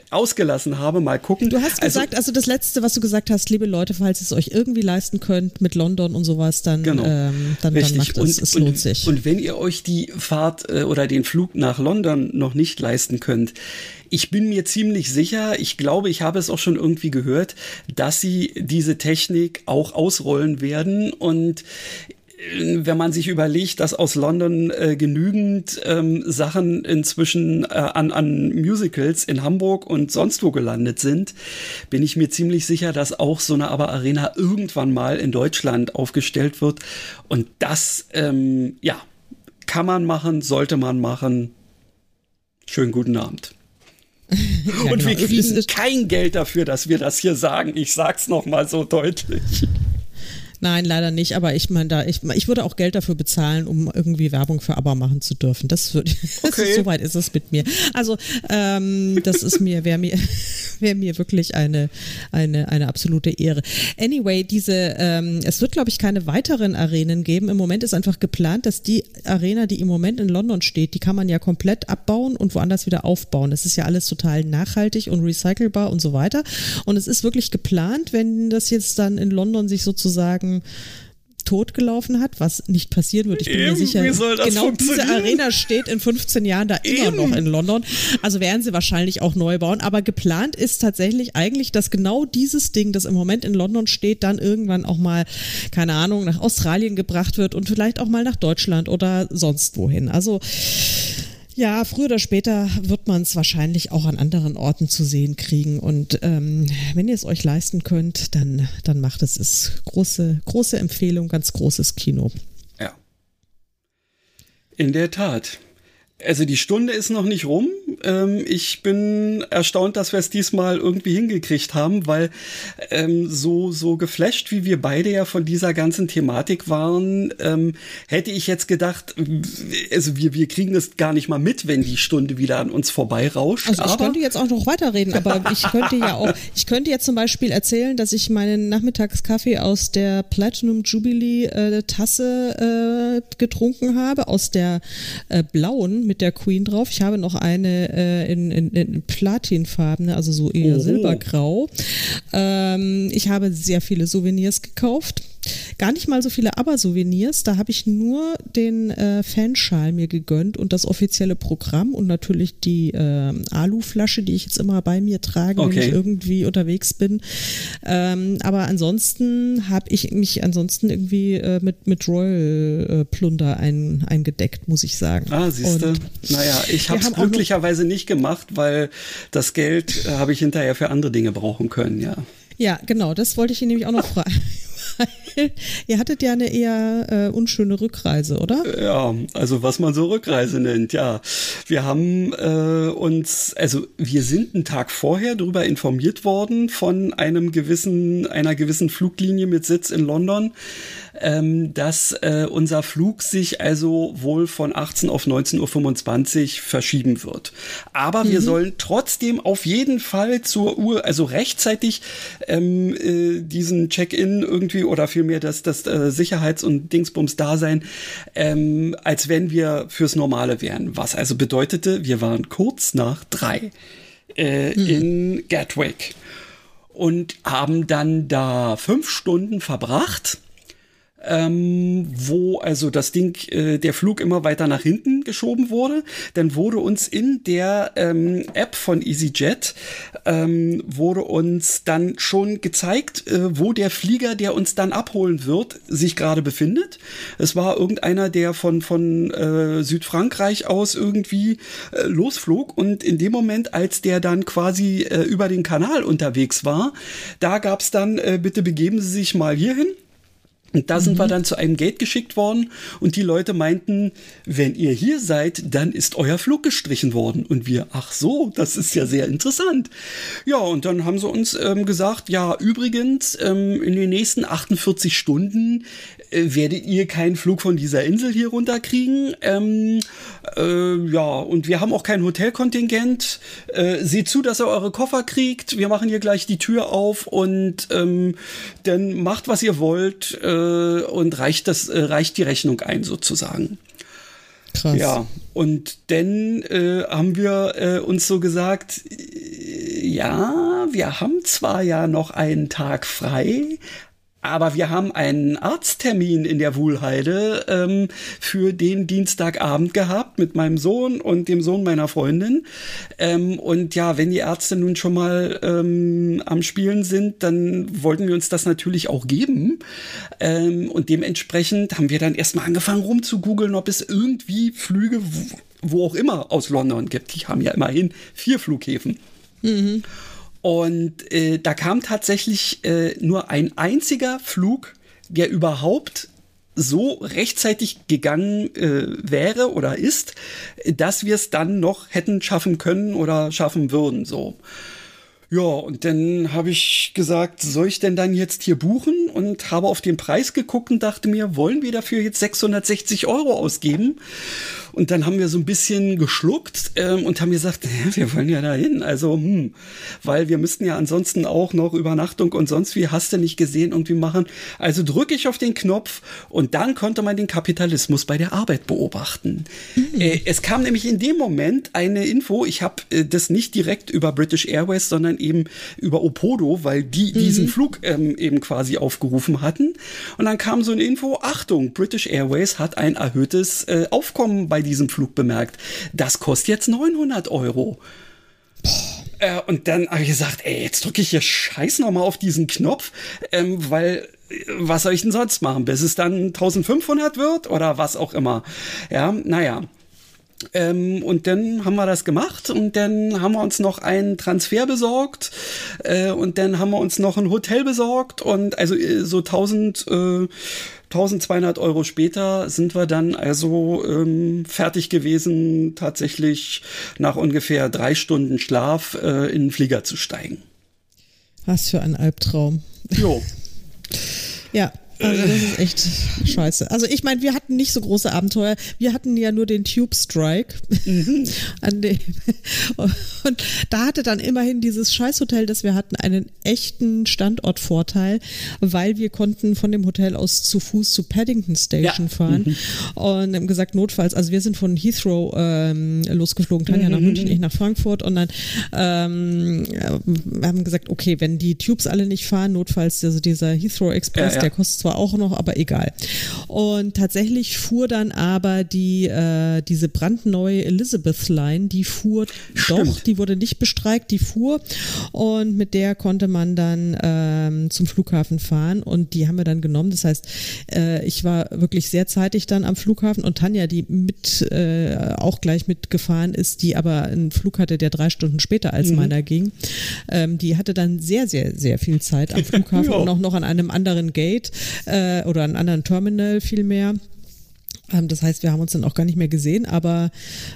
ausgelassen habe. Mal gucken. Du hast also, gesagt, also das Letzte, was du gesagt hast, liebe Leute, falls ihr es euch irgendwie leisten könnt mit London und sowas, dann, genau. ähm, dann, dann macht es. Es lohnt sich. Und wenn ihr euch die Fahrt äh, oder den Flug nach London noch nicht leisten könnt, ich bin mir ziemlich sicher, ich glaube, ich habe es auch schon irgendwie gehört, dass sie diese Technik auch ausrollen werden und äh, wenn man sich überlegt, dass aus London äh, genügend ähm, Sachen inzwischen äh, an, an Musicals in Hamburg und sonst wo gelandet sind, bin ich mir ziemlich sicher, dass auch so eine Aber Arena irgendwann mal in Deutschland aufgestellt wird. Und das, ähm, ja, kann man machen, sollte man machen. Schönen guten Abend. Ja, und genau. wir kriegen kein Geld dafür, dass wir das hier sagen. Ich sag's noch mal so deutlich. Nein, leider nicht. Aber ich meine, da ich, ich würde auch Geld dafür bezahlen, um irgendwie Werbung für ABBA machen zu dürfen. Das würde, okay. so weit ist es mit mir. Also ähm, das ist mir wäre mir wäre mir wirklich eine eine eine absolute Ehre. Anyway, diese ähm, es wird glaube ich keine weiteren Arenen geben. Im Moment ist einfach geplant, dass die Arena, die im Moment in London steht, die kann man ja komplett abbauen und woanders wieder aufbauen. Das ist ja alles total nachhaltig und recycelbar und so weiter. Und es ist wirklich geplant, wenn das jetzt dann in London sich sozusagen totgelaufen hat, was nicht passieren wird. Ich bin Eben, mir sicher, genau diese Arena steht in 15 Jahren da Eben. immer noch in London. Also werden sie wahrscheinlich auch neu bauen. Aber geplant ist tatsächlich eigentlich, dass genau dieses Ding, das im Moment in London steht, dann irgendwann auch mal, keine Ahnung, nach Australien gebracht wird und vielleicht auch mal nach Deutschland oder sonst wohin. Also ja, früher oder später wird man es wahrscheinlich auch an anderen Orten zu sehen kriegen. Und ähm, wenn ihr es euch leisten könnt, dann, dann macht es. Es große, große Empfehlung, ganz großes Kino. Ja. In der Tat. Also die Stunde ist noch nicht rum. Ähm, ich bin erstaunt, dass wir es diesmal irgendwie hingekriegt haben, weil ähm, so so geflasht, wie wir beide ja von dieser ganzen Thematik waren, ähm, hätte ich jetzt gedacht, also wir wir kriegen es gar nicht mal mit, wenn die Stunde wieder an uns vorbeirauscht. Also ich aber könnte jetzt auch noch weiterreden, aber ich könnte ja auch, ich könnte jetzt zum Beispiel erzählen, dass ich meinen Nachmittagskaffee aus der Platinum Jubilee äh, Tasse äh, getrunken habe, aus der äh, blauen mit der Queen drauf. Ich habe noch eine äh, in, in, in Platinfarben, also so eher oh. silbergrau. Ähm, ich habe sehr viele Souvenirs gekauft. Gar nicht mal so viele Aber-Souvenirs. Da habe ich nur den äh, Fanschal mir gegönnt und das offizielle Programm und natürlich die äh, Aluflasche, die ich jetzt immer bei mir trage, okay. wenn ich irgendwie unterwegs bin. Ähm, aber ansonsten habe ich mich ansonsten irgendwie äh, mit, mit Royal äh, Plunder ein, eingedeckt, muss ich sagen. Ah, siehst du. Naja, ich habe es glücklicherweise nicht gemacht, weil das Geld äh, habe ich hinterher für andere Dinge brauchen können, ja. Ja, genau, das wollte ich Ihnen nämlich auch noch fragen. Ihr hattet ja eine eher äh, unschöne Rückreise, oder? Ja, also was man so Rückreise nennt, ja. Wir haben äh, uns, also wir sind einen Tag vorher darüber informiert worden von einem gewissen, einer gewissen Fluglinie mit Sitz in London, ähm, dass äh, unser Flug sich also wohl von 18 auf 19.25 Uhr verschieben wird. Aber mhm. wir sollen trotzdem auf jeden Fall zur Uhr, also rechtzeitig ähm, äh, diesen Check-in irgendwie oder vielmehr das, das äh, Sicherheits- und Dingsbums da sein, ähm, als wenn wir fürs Normale wären. Was also bedeutete, wir waren kurz nach drei äh, mhm. in Gatwick und haben dann da fünf Stunden verbracht ähm, wo also das Ding, äh, der Flug immer weiter nach hinten geschoben wurde. Dann wurde uns in der ähm, App von EasyJet ähm, wurde uns dann schon gezeigt, äh, wo der Flieger, der uns dann abholen wird, sich gerade befindet. Es war irgendeiner, der von von äh, Südfrankreich aus irgendwie äh, losflog und in dem Moment, als der dann quasi äh, über den Kanal unterwegs war, da gab's dann äh, bitte begeben Sie sich mal hierhin und da sind mhm. wir dann zu einem Gate geschickt worden und die Leute meinten, wenn ihr hier seid, dann ist euer Flug gestrichen worden. Und wir, ach so, das ist ja sehr interessant. Ja, und dann haben sie uns ähm, gesagt, ja, übrigens, ähm, in den nächsten 48 Stunden äh, werdet ihr keinen Flug von dieser Insel hier runterkriegen. Ähm, äh, ja, und wir haben auch kein Hotelkontingent. Äh, seht zu, dass ihr eure Koffer kriegt. Wir machen hier gleich die Tür auf und ähm, dann macht, was ihr wollt. Äh, äh, und reicht das, äh, reicht die Rechnung ein sozusagen. Krass. Ja, und dann äh, haben wir äh, uns so gesagt, äh, ja, wir haben zwar ja noch einen Tag frei, aber wir haben einen Arzttermin in der Wuhlheide ähm, für den Dienstagabend gehabt mit meinem Sohn und dem Sohn meiner Freundin. Ähm, und ja, wenn die Ärzte nun schon mal ähm, am Spielen sind, dann wollten wir uns das natürlich auch geben. Ähm, und dementsprechend haben wir dann erstmal angefangen rumzugoogeln, ob es irgendwie Flüge, wo, auch immer aus London gibt. Die haben ja immerhin vier Flughäfen. Mhm. Und äh, da kam tatsächlich äh, nur ein einziger Flug, der überhaupt so rechtzeitig gegangen äh, wäre oder ist, dass wir es dann noch hätten schaffen können oder schaffen würden. So. Ja, und dann habe ich gesagt, soll ich denn dann jetzt hier buchen? Und habe auf den Preis geguckt und dachte mir, wollen wir dafür jetzt 660 Euro ausgeben? Und dann haben wir so ein bisschen geschluckt ähm, und haben gesagt, wir wollen ja dahin. Also, hm, weil wir müssten ja ansonsten auch noch Übernachtung und sonst wie hast du nicht gesehen irgendwie machen. Also drücke ich auf den Knopf und dann konnte man den Kapitalismus bei der Arbeit beobachten. Mhm. Äh, es kam nämlich in dem Moment eine Info, ich habe äh, das nicht direkt über British Airways, sondern eben über Opodo, weil die mhm. diesen Flug ähm, eben quasi aufgerufen hatten. Und dann kam so eine Info, Achtung, British Airways hat ein erhöhtes äh, Aufkommen bei diesem Flug bemerkt. Das kostet jetzt 900 Euro. Äh, und dann habe ich gesagt, ey, jetzt drücke ich hier scheiß nochmal auf diesen Knopf, ähm, weil äh, was soll ich denn sonst machen, bis es dann 1500 wird oder was auch immer. Ja, naja. Ähm, und dann haben wir das gemacht und dann haben wir uns noch einen Transfer besorgt äh, und dann haben wir uns noch ein Hotel besorgt und also äh, so 1000 äh, 1200 Euro später sind wir dann also ähm, fertig gewesen, tatsächlich nach ungefähr drei Stunden Schlaf äh, in den Flieger zu steigen. Was für ein Albtraum. Jo. ja, also das ist echt scheiße. Also ich meine, wir hatten nicht so große Abenteuer. Wir hatten ja nur den Tube Strike. Mhm. An dem, und da hatte dann immerhin dieses Scheißhotel, das wir hatten, einen echten Standortvorteil, weil wir konnten von dem Hotel aus zu Fuß zu Paddington Station ja. fahren mhm. und haben gesagt, notfalls, also wir sind von Heathrow ähm, losgeflogen, Tanja mhm. nach München, ich nach Frankfurt und dann ähm, wir haben gesagt, okay, wenn die Tubes alle nicht fahren, notfalls, also dieser Heathrow Express, ja, ja. der kostet zwar auch noch, aber egal. Und tatsächlich fuhr dann aber die äh, diese brandneue Elizabeth Line, die fuhr Stimmt. doch, die wurde nicht bestreikt, die fuhr und mit der konnte man dann ähm, zum Flughafen fahren und die haben wir dann genommen. Das heißt, äh, ich war wirklich sehr zeitig dann am Flughafen und Tanja, die mit äh, auch gleich mitgefahren ist, die aber einen Flug hatte, der drei Stunden später als mhm. meiner ging, ähm, die hatte dann sehr, sehr, sehr viel Zeit am Flughafen ja. und auch noch an einem anderen Gate äh, oder einen anderen Terminal vielmehr. Ähm, das heißt, wir haben uns dann auch gar nicht mehr gesehen, aber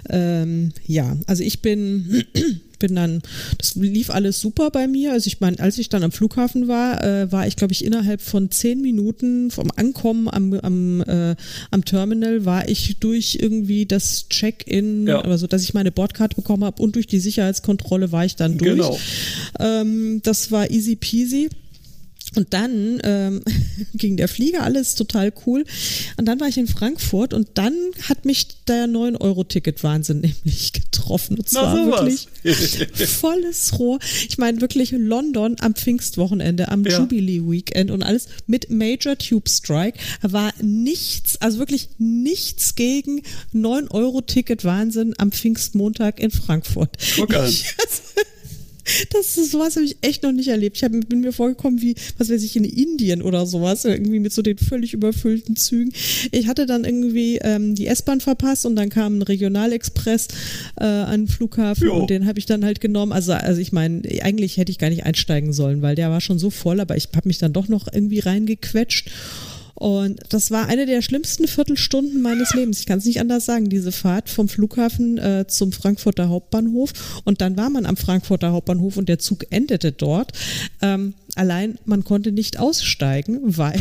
ähm, ja, also ich bin bin dann, das lief alles super bei mir. Also ich meine, als ich dann am Flughafen war, äh, war ich, glaube ich, innerhalb von zehn Minuten vom Ankommen am, am, äh, am Terminal, war ich durch irgendwie das Check-in, ja. also dass ich meine Bordkarte bekommen habe und durch die Sicherheitskontrolle war ich dann durch. Genau. Ähm, das war easy peasy. Und dann ähm, ging der Flieger, alles total cool. Und dann war ich in Frankfurt und dann hat mich der 9-Euro-Ticket-Wahnsinn nämlich getroffen. Und zwar wirklich volles Rohr. Ich meine wirklich London am Pfingstwochenende, am ja. Jubilee-Weekend und alles mit Major Tube Strike. Da war nichts, also wirklich nichts gegen 9-Euro-Ticket-Wahnsinn am Pfingstmontag in Frankfurt. Guck an. Ich, Das ist sowas habe ich echt noch nicht erlebt. Ich hab, bin mir vorgekommen wie, was weiß ich, in Indien oder sowas, irgendwie mit so den völlig überfüllten Zügen. Ich hatte dann irgendwie ähm, die S-Bahn verpasst und dann kam ein Regionalexpress äh, an den Flughafen jo. und den habe ich dann halt genommen. Also, also ich meine, eigentlich hätte ich gar nicht einsteigen sollen, weil der war schon so voll, aber ich habe mich dann doch noch irgendwie reingequetscht. Und das war eine der schlimmsten Viertelstunden meines Lebens. Ich kann es nicht anders sagen. Diese Fahrt vom Flughafen äh, zum Frankfurter Hauptbahnhof. Und dann war man am Frankfurter Hauptbahnhof und der Zug endete dort. Ähm, allein man konnte nicht aussteigen, weil,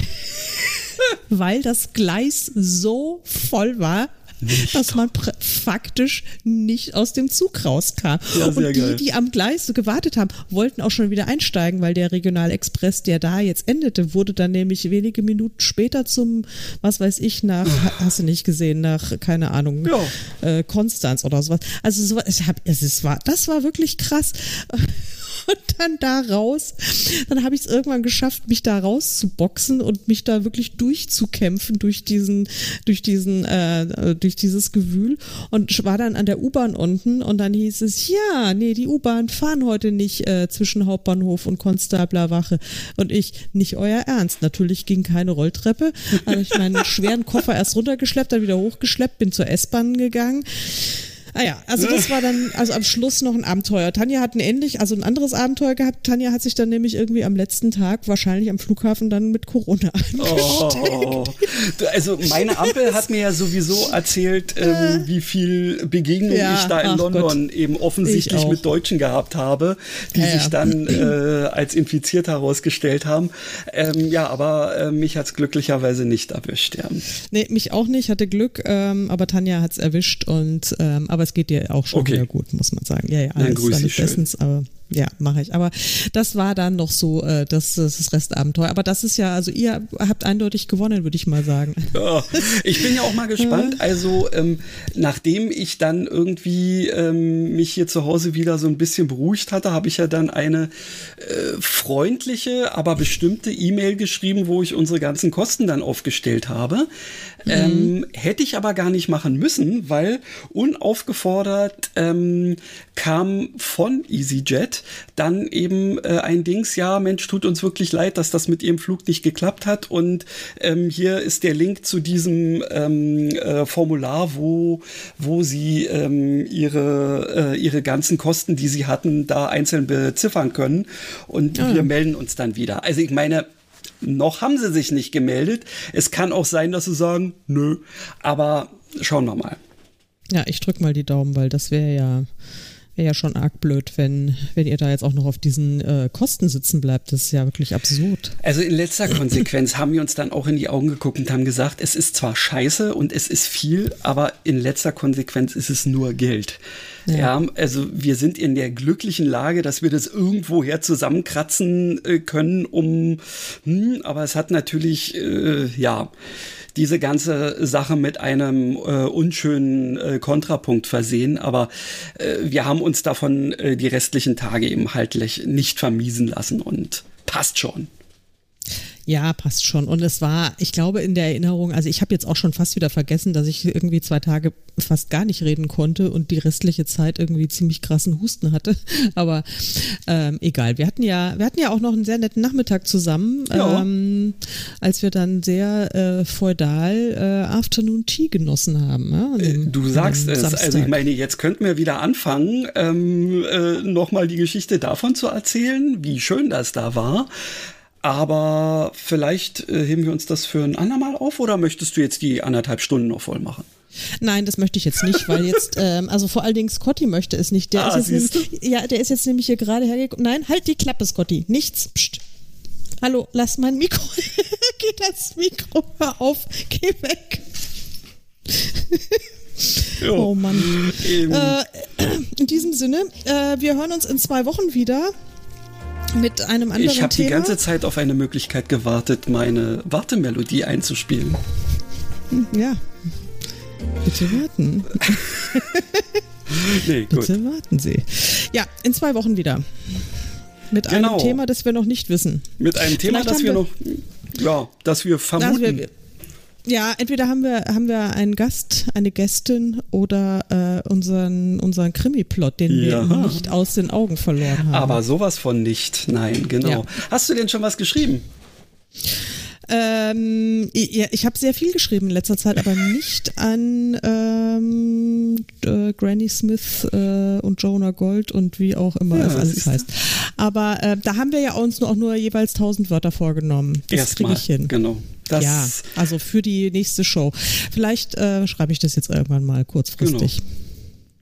weil das Gleis so voll war, nicht. dass man faktisch nicht aus dem Zug rauskam. Ja, und die, geil. die am Gleis so gewartet haben, wollten auch schon wieder einsteigen, weil der Regionalexpress, der da jetzt endete, wurde dann nämlich wenige Minuten später zum, was weiß ich, nach, hast du nicht gesehen, nach, keine Ahnung, ja. äh, Konstanz oder sowas. Also so, ich hab, es war, das war wirklich krass und dann da raus. Dann habe ich es irgendwann geschafft, mich da rauszuboxen und mich da wirklich durchzukämpfen durch diesen, durch diesen, äh, durch dieses Gewühl und war dann an der U-Bahn unten und dann hieß es, ja, nee, die U-Bahn fahren heute nicht äh, zwischen Hauptbahnhof und Konstablerwache und ich, nicht euer Ernst. Natürlich ging keine Rolltreppe, habe ich meinen schweren Koffer erst runtergeschleppt, dann wieder hochgeschleppt, bin zur S-Bahn gegangen. Ah ja, also das war dann also am Schluss noch ein Abenteuer. Tanja hat ein ähnlich, also ein anderes Abenteuer gehabt. Tanja hat sich dann nämlich irgendwie am letzten Tag wahrscheinlich am Flughafen dann mit Corona angesteckt. Oh, also meine Ampel hat mir ja sowieso erzählt, ähm, wie viel Begegnungen ja, ich da in London Gott. eben offensichtlich mit Deutschen gehabt habe, die ja, sich dann äh, als infiziert herausgestellt haben. Ähm, ja, aber äh, mich hat es glücklicherweise nicht erwischt. Ja. Nee, mich auch nicht, hatte Glück, ähm, aber Tanja hat es erwischt und ähm, aber es geht dir auch schon okay. wieder gut, muss man sagen. Ja, ja, alles, Nein, alles bestens, aber ja, mache ich. Aber das war dann noch so äh, das, das Restabenteuer. Aber das ist ja, also ihr habt eindeutig gewonnen, würde ich mal sagen. Ja, ich bin ja auch mal gespannt. Also ähm, nachdem ich dann irgendwie ähm, mich hier zu Hause wieder so ein bisschen beruhigt hatte, habe ich ja dann eine äh, freundliche, aber bestimmte E-Mail geschrieben, wo ich unsere ganzen Kosten dann aufgestellt habe. Mhm. Ähm, hätte ich aber gar nicht machen müssen, weil unaufgefordert ähm, kam von EasyJet dann eben äh, ein Dings, ja, Mensch, tut uns wirklich leid, dass das mit ihrem Flug nicht geklappt hat. Und ähm, hier ist der Link zu diesem ähm, äh, Formular, wo, wo sie ähm, ihre, äh, ihre ganzen Kosten, die sie hatten, da einzeln beziffern können. Und ja. wir melden uns dann wieder. Also ich meine, noch haben sie sich nicht gemeldet. Es kann auch sein, dass sie sagen, nö. Aber schauen wir mal. Ja, ich drück mal die Daumen, weil das wäre ja wäre ja schon arg blöd, wenn, wenn ihr da jetzt auch noch auf diesen äh, Kosten sitzen bleibt. Das ist ja wirklich absurd. Also in letzter Konsequenz haben wir uns dann auch in die Augen geguckt und haben gesagt, es ist zwar scheiße und es ist viel, aber in letzter Konsequenz ist es nur Geld. Ja. ja also wir sind in der glücklichen Lage, dass wir das irgendwoher zusammenkratzen äh, können, um, hm, aber es hat natürlich, äh, ja, diese ganze Sache mit einem äh, unschönen äh, Kontrapunkt versehen. Aber äh, wir haben uns davon äh, die restlichen Tage eben halt nicht vermiesen lassen und passt schon. Ja, passt schon. Und es war, ich glaube, in der Erinnerung, also ich habe jetzt auch schon fast wieder vergessen, dass ich irgendwie zwei Tage fast gar nicht reden konnte und die restliche Zeit irgendwie ziemlich krassen Husten hatte. Aber ähm, egal. Wir hatten ja, wir hatten ja auch noch einen sehr netten Nachmittag zusammen, ja. ähm, als wir dann sehr äh, feudal äh, Afternoon Tea genossen haben. Ja, dem, äh, du sagst es. Also ich meine, jetzt könnten wir wieder anfangen, ähm, äh, nochmal die Geschichte davon zu erzählen, wie schön das da war. Aber vielleicht äh, heben wir uns das für ein andermal auf oder möchtest du jetzt die anderthalb Stunden noch voll machen? Nein, das möchte ich jetzt nicht, weil jetzt, ähm, also vor allen Dingen Scotty möchte es nicht. Der ah, ist jetzt nämlich, ja, der ist jetzt nämlich hier gerade hergekommen. Nein, halt die Klappe, Scotty. Nichts. Psst. Hallo, lass mein Mikro. Geh das Mikro, hör auf, geh weg. oh Mann. Äh, in diesem Sinne, äh, wir hören uns in zwei Wochen wieder mit einem anderen Ich habe die ganze Zeit auf eine Möglichkeit gewartet, meine Wartemelodie einzuspielen. Ja. Bitte warten. nee, gut. Bitte warten Sie. Ja, in zwei Wochen wieder. Mit genau. einem Thema, das wir noch nicht wissen. Mit einem Thema, das wir, wir noch, ja, das wir vermuten. Ja, entweder haben wir, haben wir einen Gast, eine Gästin oder äh, unseren, unseren Krimi-Plot, den ja. wir nicht aus den Augen verloren haben. Aber sowas von nicht, nein, genau. Ja. Hast du denn schon was geschrieben? Ähm, ja, ich habe sehr viel geschrieben in letzter Zeit, aber nicht an ähm, äh, Granny Smith äh, und Jonah Gold und wie auch immer ja, es alles heißt. Aber äh, da haben wir ja uns nur auch nur jeweils 1000 Wörter vorgenommen. Das kriege ich hin. Genau. Das ja, also für die nächste Show. Vielleicht äh, schreibe ich das jetzt irgendwann mal kurzfristig. Genau.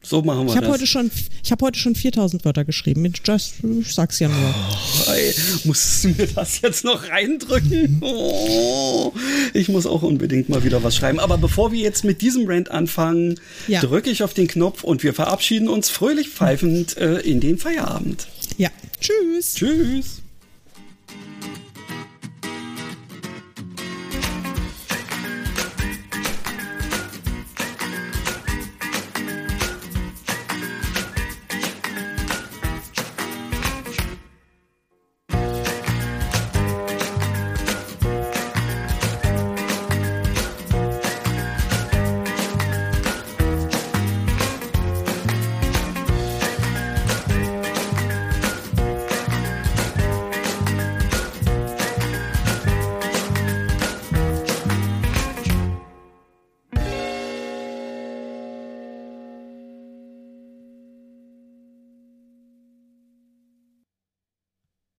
So machen wir ich hab das. Heute schon, ich habe heute schon 4000 Wörter geschrieben. Just, ich sag's ja nur. Oh, ey, musst du mir das jetzt noch reindrücken? Oh, ich muss auch unbedingt mal wieder was schreiben. Aber bevor wir jetzt mit diesem Rant anfangen, ja. drücke ich auf den Knopf und wir verabschieden uns fröhlich pfeifend äh, in den Feierabend. Ja. Tschüss. Tschüss.